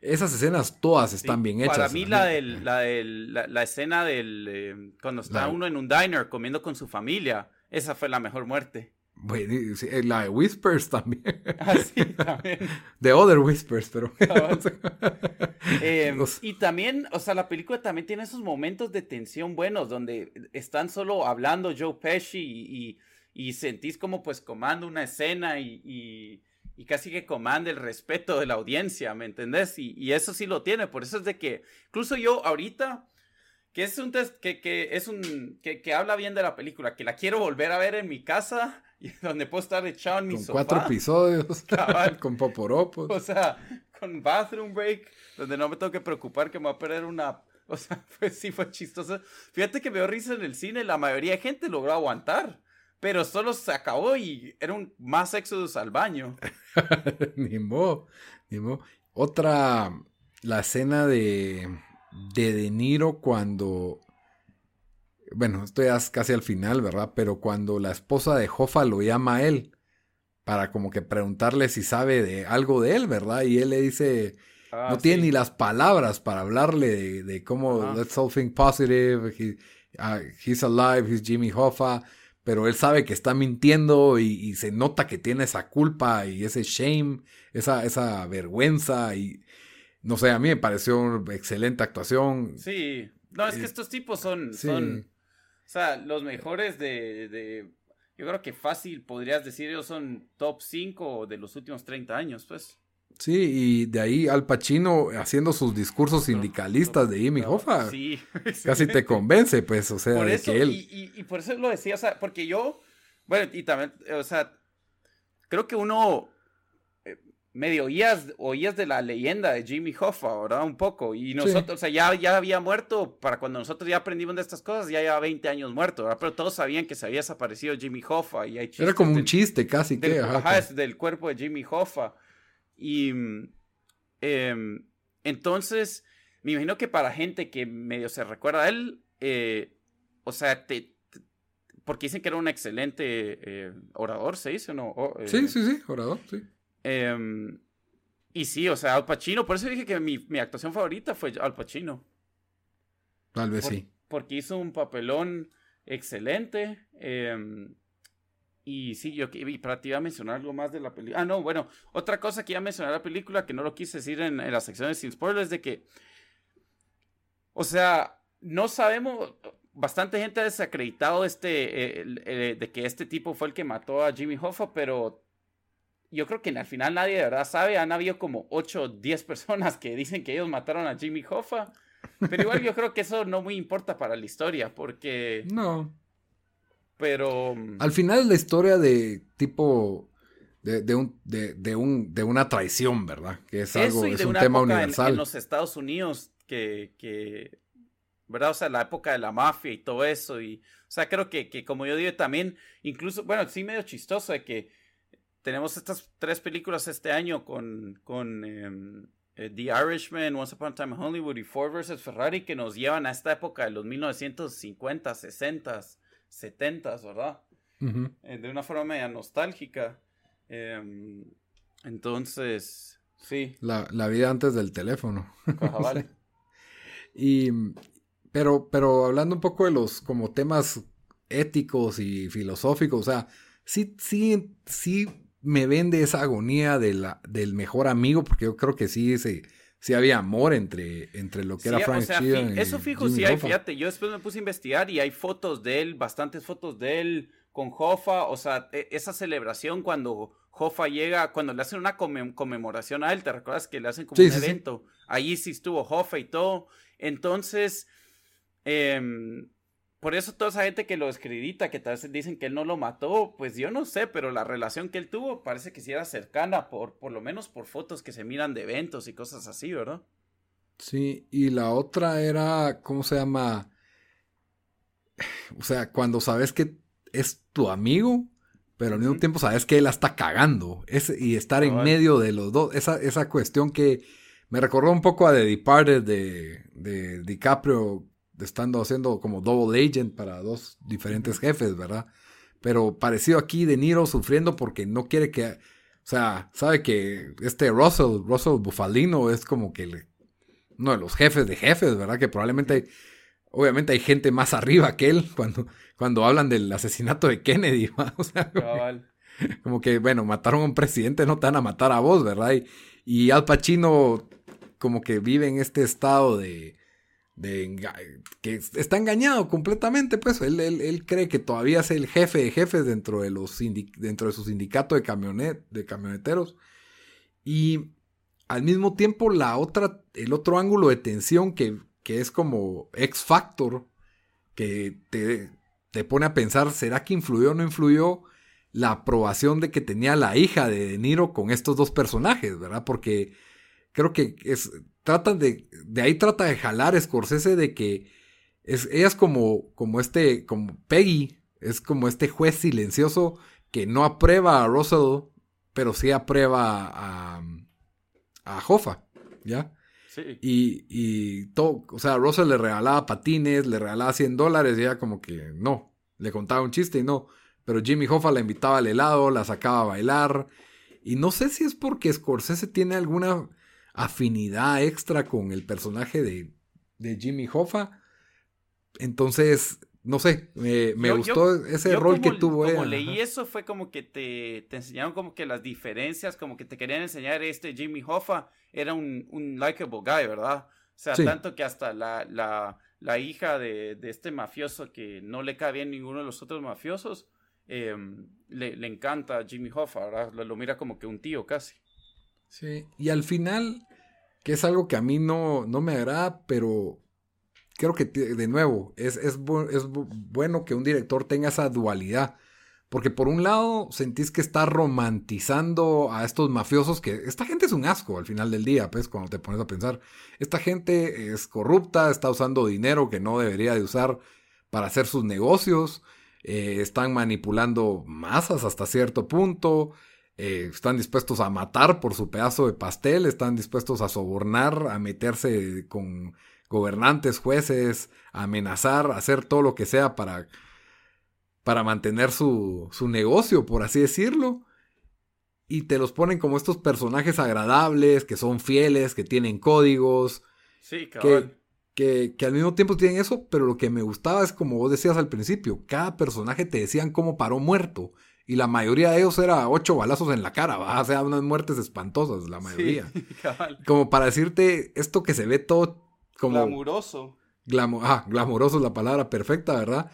Esas escenas todas están bien hechas. Para mí la, del, la, del, la, escena del... Eh, cuando está uno en un diner comiendo con su familia, esa fue la mejor muerte. Eh, la de Whispers también. Ah, sí, también. The Other Whispers, pero. Em, y también, o sea, la película también tiene esos momentos de tensión buenos, donde están solo hablando Joe Pesci y, y, sentís como pues comanda una escena y, y, casi que comanda el respeto de la audiencia, ¿me entendés? Y, eso sí lo tiene, por eso es de que, incluso yo ahorita que es un test que, que es un que, que, habla bien de la película, que la quiero volver a ver en mi casa y donde puedo estar echado en mi con cuatro episodios, con poporopos. O sea, con bathroom break, donde no me tengo que preocupar que me va a perder una... O sea, pues sí fue chistoso. Fíjate que veo risa en el cine, la mayoría de gente logró aguantar, pero solo se acabó y era un más éxodos al baño. ni modo, ni modo. Otra, la escena de, de De Niro cuando bueno, esto ya es casi al final, ¿verdad? Pero cuando la esposa de Hoffa lo llama a él para como que preguntarle si sabe de algo de él, ¿verdad? Y él le dice, ah, no tiene ni las palabras para hablarle de, cómo, let's all think positive, ah, he's alive, he's Jimmy Hoffa, pero él sabe que está mintiendo y, se nota que tiene esa culpa y ese shame, esa, esa vergüenza y no sé, a mí me pareció una excelente actuación. Sí, no, es que eh, estos tipos son, son o sea, los mejores de, de, Yo creo que fácil podrías decir ellos son top 5 de los últimos 30 años, pues. Sí, y de ahí Al Pacino haciendo sus discursos sindicalistas de Jimmy Hoffa. Sí, Casi te convence, pues, o sea, de que él. Y, y, por eso lo decía, o sea, porque yo Bueno, y también, o sea, creo que uno medio oías, oías de la leyenda de Jimmy Hoffa, ¿verdad? Un poco. Y nosotros, o sea, ya, ya había muerto, para cuando nosotros ya aprendimos de estas cosas, ya lleva 20 años muerto, ¿verdad? Pero todos sabían que se había desaparecido Jimmy Hoffa. Y hay Era como un chiste casi del, que. Ajá, es del cuerpo de Jimmy Hoffa. Y em, entonces, me imagino que para gente que medio se recuerda a él, eh, o sea, te, porque dicen que era un excelente eh, orador, ¿se dice o no? sí, eh, sí, sí, orador, sí. Em, y sí, o sea, Al Pacino, por eso dije que mi, mi actuación favorita fue Al Pacino. Tal vez sí. Porque hizo un papelón excelente. Em, y sí, yo y para ti iba a mencionar algo más de la película. Ah, no, bueno, otra cosa que iba a mencionar la película que no lo quise decir en, en las secciones sin spoilers, de que, o sea, no sabemos, bastante gente ha desacreditado este, eh, de que este tipo fue el que mató a Jimmy Hoffa, pero yo creo que al final nadie de verdad sabe. Han habido como 8 o 10 personas que dicen que ellos mataron a Jimmy Hoffa. Pero igual yo creo que eso no muy importa para la historia, porque... No. Pero... Mm, al final es la historia de tipo... De, un, de, un, de una traición, ¿verdad? Que es algo, es un tema universal. En, los Estados Unidos, que, que, ¿verdad? O sea, la época de la mafia y todo eso. Y, o sea, creo que, que como yo digo también, incluso, bueno, sí medio chistoso de que tenemos estas tres películas este año con, con em, eh, The Irishman, Once Upon a Time in Hollywood y Ford vs. Ferrari que nos llevan a esta época de los 1950, 60, 70, ¿verdad? Eh, de una forma media nostálgica. Em, entonces, sí. La, vida antes del teléfono. y, pero, pero hablando un poco de los como temas éticos y filosóficos, o sea, sí, sí, sí me vende esa agonía de la, del mejor amigo, porque yo creo que sí, sí, sí había amor entre, entre lo que era Frank o Eso fijo, sí hay, fíjate, yo después me puse a investigar y hay fotos de él, bastantes fotos de él con Hoffa, o sea, e, esa celebración cuando Hoffa llega, cuando le hacen una conmemoración a él, ¿te recuerdas que le hacen como un evento? Ahí sí estuvo Hoffa y todo. Entonces, eh, por eso toda esa gente que lo descredita, que tal vez dicen que él no lo mató, pues yo no sé, pero la relación que él tuvo parece que sí era cercana, por, por lo menos por fotos que se miran de eventos y cosas así, ¿verdad? Sí, y la otra era, ¿cómo se llama? O sea, cuando sabes que es tu amigo, pero al mismo tiempo sabes que él la está cagando. Es, y estar en medio de los dos, esa, esa cuestión que me recordó un poco a The Departed de, de DiCaprio estando haciendo como double agent para dos diferentes jefes, ¿verdad? Pero parecido aquí de Niro sufriendo porque no quiere que, o sea, sabe que este Russell, Russell Bufalino es como que uno de los jefes de jefes, ¿verdad? Que probablemente hay, obviamente hay gente más arriba que él cuando, cuando hablan del asesinato de Kennedy, O sea, como, que, bueno, mataron a un presidente, no te van a matar a vos, ¿verdad? Y, y Al Pacino como que vive en este estado de de que está engañado completamente, pues él, él, cree que todavía es el jefe de jefes dentro de, los dentro de su sindicato de, camionet de camioneteros. Y al mismo tiempo la otra, el otro ángulo de tensión que, que es como X Factor, que te, te, pone a pensar, ¿será que influyó o no influyó la aprobación de que tenía la hija de De Niro con estos dos personajes, ¿verdad? Porque creo que es, tratan de, de ahí trata de jalar Scorsese de que es, ella es como, como este, como Peggy, es como este juez silencioso que no aprueba a Russell, pero sí aprueba a, a Hoffa, ¿ya? Sí. Y, y todo, o sea, Russell le regalaba patines, le regalaba 100 dólares y ella como que no, le contaba un chiste y no. Pero Jimmy Hoffa la invitaba al helado, la sacaba a bailar. Y no sé si es porque Scorsese tiene alguna afinidad extra con el personaje de, Jimmy Hoffa. Entonces, no sé, me, gustó ese rol que tuvo Como leí eso, fue como que te, te, enseñaron como que las diferencias, como que te querían enseñar este Jimmy Hoffa era un, un likable guy, ¿verdad? O sea, tanto que hasta la, la, la hija de, de, este mafioso que no le cae bien ninguno de los otros mafiosos, em, le, le, encanta Jimmy Hoffa, ¿verdad? Lo, lo, mira como que un tío casi. Sí, y al final, que es algo que a mí no, no me agrada, pero creo que de nuevo, es, es, es bueno que un director tenga esa dualidad, Porque por un lado sentís que está romantizando a estos mafiosos, que esta gente es un asco al final del día, pues cuando te pones a pensar, esta gente es corrupta, está usando dinero que no debería de usar para hacer sus negocios, eh, están manipulando masas hasta cierto punto, eh, están dispuestos a matar por su pedazo de pastel, están dispuestos a sobornar, a meterse con gobernantes, jueces, a amenazar, a hacer todo lo que sea para para mantener su, su negocio, por así decirlo. Y te los ponen como estos personajes agradables, que son fieles, que tienen códigos. Sí, que, que, que, al mismo tiempo tienen eso, pero lo que me gustaba es como vos decías al principio, cada personaje te decían cómo paró muerto. Y la mayoría de ellos era ocho balazos en la cara, ¿va? o sea, unas muertes espantosas, la mayoría. Sí, como para decirte esto que se ve todo como... Glamuroso. ah, glamuroso es la palabra perfecta, ¿verdad?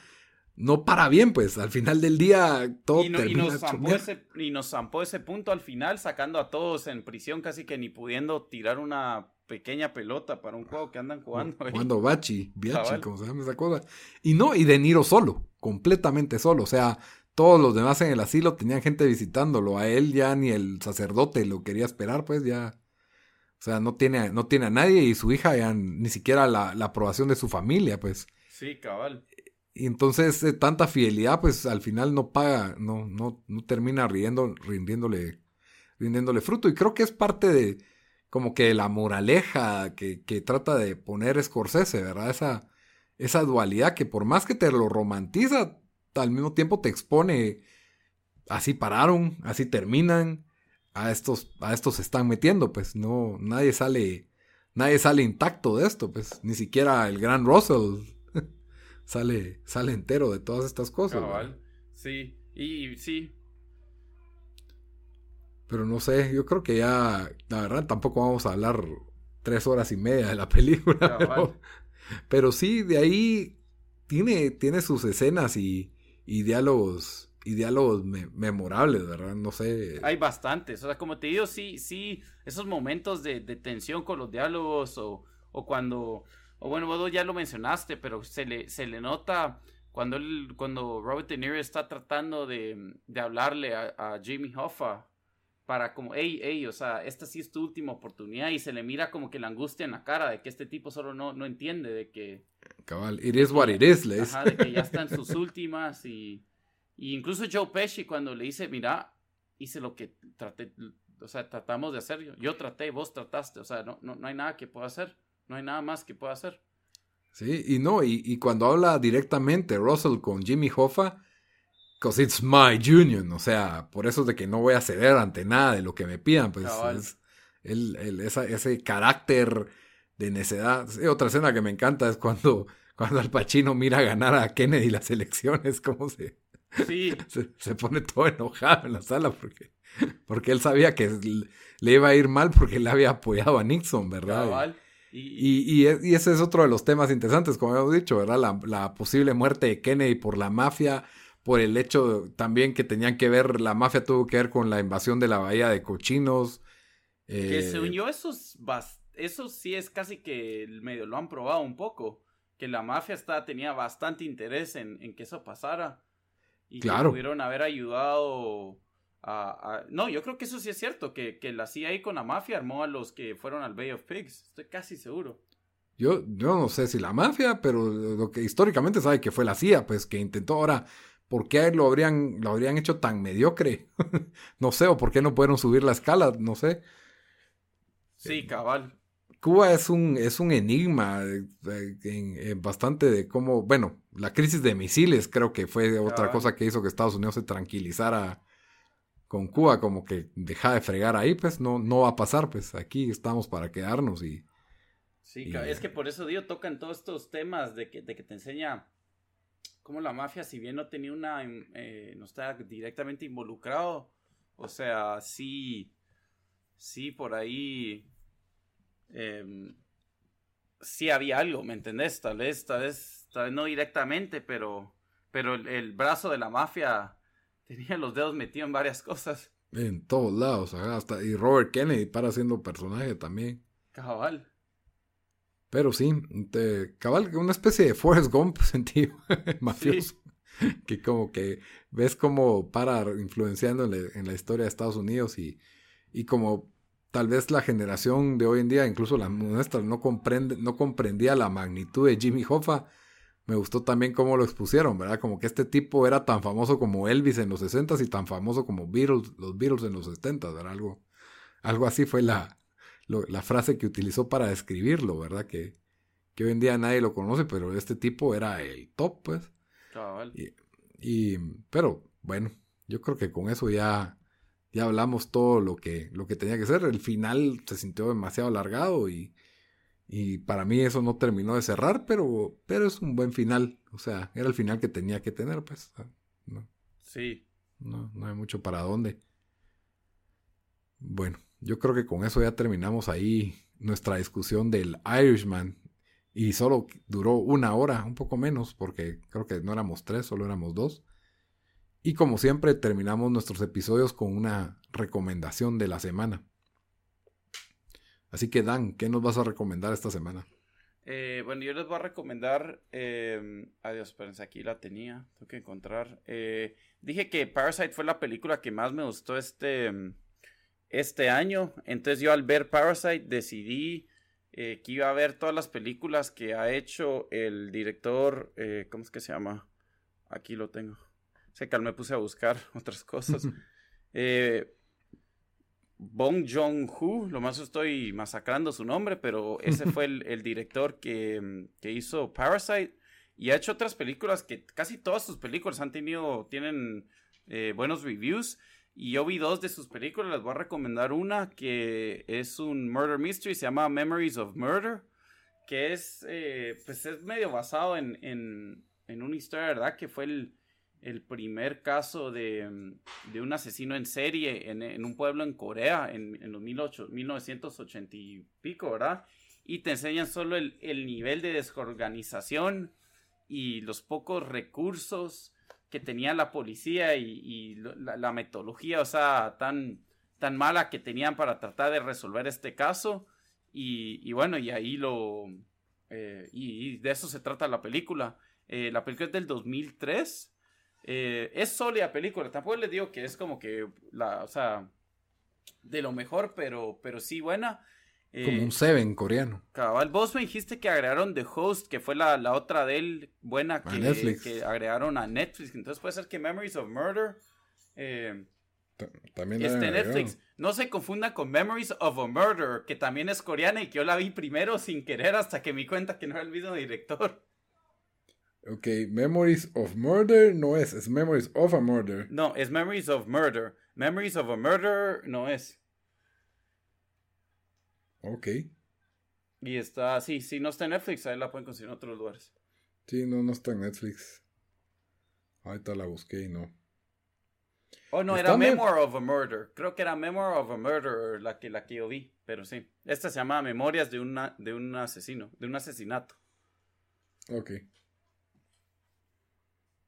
no para bien, pues al final del día todo y, termina y nos, zampó ese, y nos zampó ese punto al final, sacando a todos en prisión, casi que ni pudiendo tirar una pequeña pelota para un juego que andan jugando. Jugando Bachi, Biachi, como se llama esa cosa. Y no, y De Niro solo, completamente solo. O sea, todos los demás en el asilo tenían gente visitándolo. A él ya ni el sacerdote lo quería esperar, pues ya. O sea, no tiene, no tiene a nadie y su hija ya ni siquiera la, la aprobación de su familia, pues. Sí, cabal. Y entonces eh, tanta fidelidad, pues al final no paga, no, no, no termina riendo, rindiéndole, rindiéndole fruto. Y creo que es parte de como que la moraleja que, que trata de poner Scorsese, ¿verdad? Esa, esa dualidad que por más que te lo romantiza, al mismo tiempo te expone, así pararon, así terminan, a estos, a estos se están metiendo, pues no, nadie sale, nadie sale intacto de esto, pues ni siquiera el gran Russell sale, sale entero de todas estas cosas. Sí, y, sí. Pero no sé, yo creo que ya, la verdad, tampoco vamos a hablar tres horas y media de la película. Pero, sí, de ahí tiene, tiene sus escenas y, y diálogos y diálogos memorables, ¿verdad? No sé. Hay bastantes. O sea, como te digo, sí, sí, esos momentos de, tensión con los diálogos o, o cuando o bueno, vos ya lo mencionaste, pero se le, se le nota cuando, él, cuando Robert De Niro está tratando de, de hablarle a, Jimmy Hoffa para como, hey, hey, o sea, esta sí es tu última oportunidad y se le mira como que la angustia en la cara de que este tipo solo no, no entiende de que... Cabal, it is what it is, le Ajá, de que ya está en sus últimas y, y incluso Joe Pesci cuando le dice, mira, hice lo que traté, o sea, tratamos de hacer, yo traté, vos trataste, o sea, no, no, no hay nada que pueda hacer. No hay nada más que pueda hacer. Sí, y no, y, y cuando habla directamente Russell con Jimmy Hoffa, because it's my union, o sea, por eso es de que no voy a ceder ante nada de lo que me pidan, pues es, el, el, esa, ese carácter de necedad. otra escena que me encanta es cuando, cuando Al Pacino mira ganar a Kennedy las elecciones, como se, sí. se, se, pone todo enojado en la sala porque, porque él sabía que le iba a ir mal porque le había apoyado a Nixon, ¿verdad? Cabal. Y, y, ese es otro de los temas interesantes, como hemos dicho, ¿verdad? La, la, posible muerte de Kennedy por la mafia, por el hecho también que tenían que ver, la mafia tuvo que ver con la invasión de la bahía de cochinos. Que eh, según yo, eso, eso sí es casi que medio lo han probado un poco. Que la mafia está, tenía bastante interés en, en que eso pasara. Y claro. que pudieron haber ayudado no, yo creo que eso sí es cierto, que, que la CIA con la mafia armó a los que fueron al Bay of Pigs, estoy casi seguro. Yo, yo no sé si la mafia, pero lo que históricamente sabe que fue la CIA, pues que intentó ahora, ¿por qué lo habrían, lo habrían hecho tan mediocre? no sé, o por qué no pudieron subir la escala, no sé. Sí, eh, cabal. Cuba es un, es un enigma bastante de cómo, bueno, la crisis de misiles creo que fue otra cosa que hizo que Estados Unidos se tranquilizara con Cuba como que deja de fregar ahí, pues no, no va a pasar, pues aquí estamos para quedarnos y... Sí, es que por eso digo, tocan todos estos temas de que, de que te enseña cómo la mafia, si bien no tenía una, eh, no está directamente involucrado, o sea, sí, sí, por ahí, eh, sí había algo, ¿me entendés? Tal vez, tal vez, tal vez no directamente, pero, pero el, el brazo de la mafia tenía los dedos metidos en varias cosas. En todos lados, hasta y Robert Kennedy para siendo personaje también. Cabal. Pero sí, te, cabal, una especie de Forrest Gump sentido mafioso. que como que ves como para influenciando en la, historia de Estados Unidos y, y como tal vez la generación de hoy en día, incluso la nuestra, no, comprende, no comprendía la magnitud de Jimmy Hoffa. Me gustó también cómo lo expusieron, ¿verdad? Como que este tipo era tan famoso como Elvis en los 60s y tan famoso como Beatles, los Beatles en los 70s, ¿verdad? Algo, algo así fue la, la frase que utilizó para describirlo, ¿verdad? Que, que hoy en día nadie lo conoce, pero este tipo era el top, pues. Y, pero bueno, yo creo que con eso ya, ya hablamos todo lo que, lo que tenía que ser. El final se sintió demasiado alargado y, y para mí eso no terminó de cerrar, pero, pero es un buen final. O sea, era el final que tenía que tener, pues. No, sí. No, no hay mucho para dónde. Bueno, yo creo que con eso ya terminamos ahí nuestra discusión del Irishman. Y solo duró una hora, un poco menos, porque creo que no éramos tres, solo éramos dos. Y como siempre, terminamos nuestros episodios con una recomendación de la semana. Así que Dan, ¿qué nos vas a recomendar esta semana? Eh, bueno, yo les voy a recomendar. Eh, adiós, espérense, aquí la tenía. Tengo que encontrar. Eh, dije que Parasite fue la película que más me gustó este, este año. Entonces, yo al ver Parasite decidí eh, que iba a ver todas las películas que ha hecho el director, eh, ¿cómo es que se llama? Aquí lo tengo. Se me puse a buscar otras cosas. eh, Bong Joon-ho, lo más estoy masacrando su nombre, pero ese fue el, director que, que, hizo Parasite y ha hecho otras películas que casi todas sus películas han tenido, tienen eh, buenos reviews. Y yo vi dos de sus películas, les voy a recomendar una que es un murder mystery, se llama Memories of Murder, que es, eh, pues es medio basado en, en, en, una historia, ¿verdad? Que fue el, el primer caso de, de, un asesino en serie en, en un pueblo en Corea en, los 18, 1980 y pico, ¿verdad? Y te enseñan solo el, el nivel de desorganización y los pocos recursos que tenía la policía y, la, metodología, o sea, tan, tan mala que tenían para tratar de resolver este caso. Y, bueno, y ahí lo... Eh, y, de eso se trata la película. Eh, la película es del 2003. Eh, es sólida película. Tampoco les digo que es como que la, o sea, de lo mejor, pero, pero sí buena. Como un eh, Seven coreano. Cabal, vos me dijiste que agregaron The Host, que fue la, la otra de él buena que, que, agregaron a Netflix. Entonces puede ser que Memories of Murder eh, también Netflix. No se confunda con Memories of a Murder, que también es coreana y que yo la vi primero sin querer hasta que me cuenta que no era el mismo director. Ok, Memories of Murder no es, es Memories of a Murder. No, es Memories of Murder. Memories of a Murder no es. Ok. Y está, sí, sí, no está en Netflix, ahí la pueden conseguir en otros lugares. Sí, no, no está en Netflix. Ahorita la busqué y no. Oh, no, era Memoir of a Murder. Creo que era Memoir of a Murder la que, la que yo vi, pero sí. Esta se llama Memorias de, una, de un asesino, de un asesinato. Ok.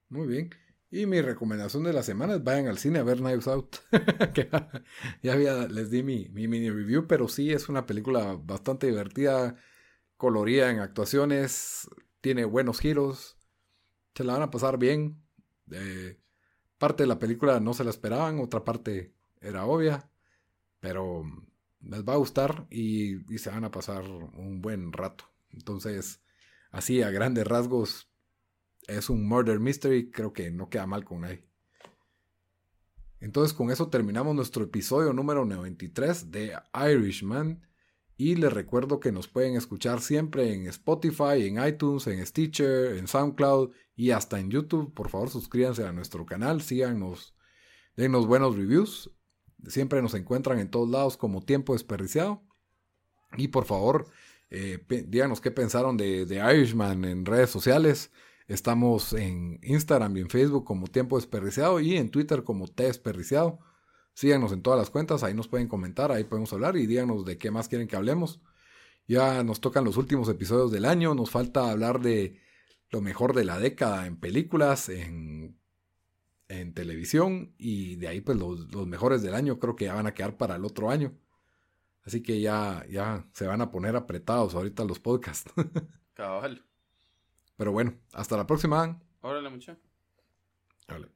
Muy bien. Y mi recomendación de la semana es vayan al cine a ver Knives Out. ya les di mi, mi, mini review, pero sí es una película bastante divertida, colorida en actuaciones, tiene buenos giros, se la van a pasar bien. Eh, parte de la película no se la esperaban, otra parte era obvia, pero les va a gustar y se van a pasar un buen rato. Entonces, así a grandes rasgos, es un murder mystery, creo que no queda mal con nadie. Entonces con eso terminamos nuestro episodio número 93 de Irishman. Y les recuerdo que nos pueden escuchar siempre en Spotify, en iTunes, en Stitcher, en SoundCloud y hasta en YouTube. Por favor, suscríbanse a nuestro canal, síganos, denos buenos reviews. Siempre nos encuentran en todos lados como tiempo desperdiciado. Y por favor, eh, díganos qué pensaron de, de Irishman en redes sociales. Estamos en Instagram y en Facebook como Tiempo Desperdiciado y en Twitter como T Desperdiciado. Síganos en todas las cuentas, ahí nos pueden comentar, ahí podemos hablar y díganos de qué más quieren que hablemos. Ya nos tocan los últimos episodios del año, nos falta hablar de lo mejor de la década en películas, en, en televisión y de ahí pues los, mejores del año creo que ya van a quedar para el otro año. Así que ya, ya se van a poner apretados ahorita los podcasts. Cabal. Pero bueno, hasta la próxima. Órale, muchacho. Órale.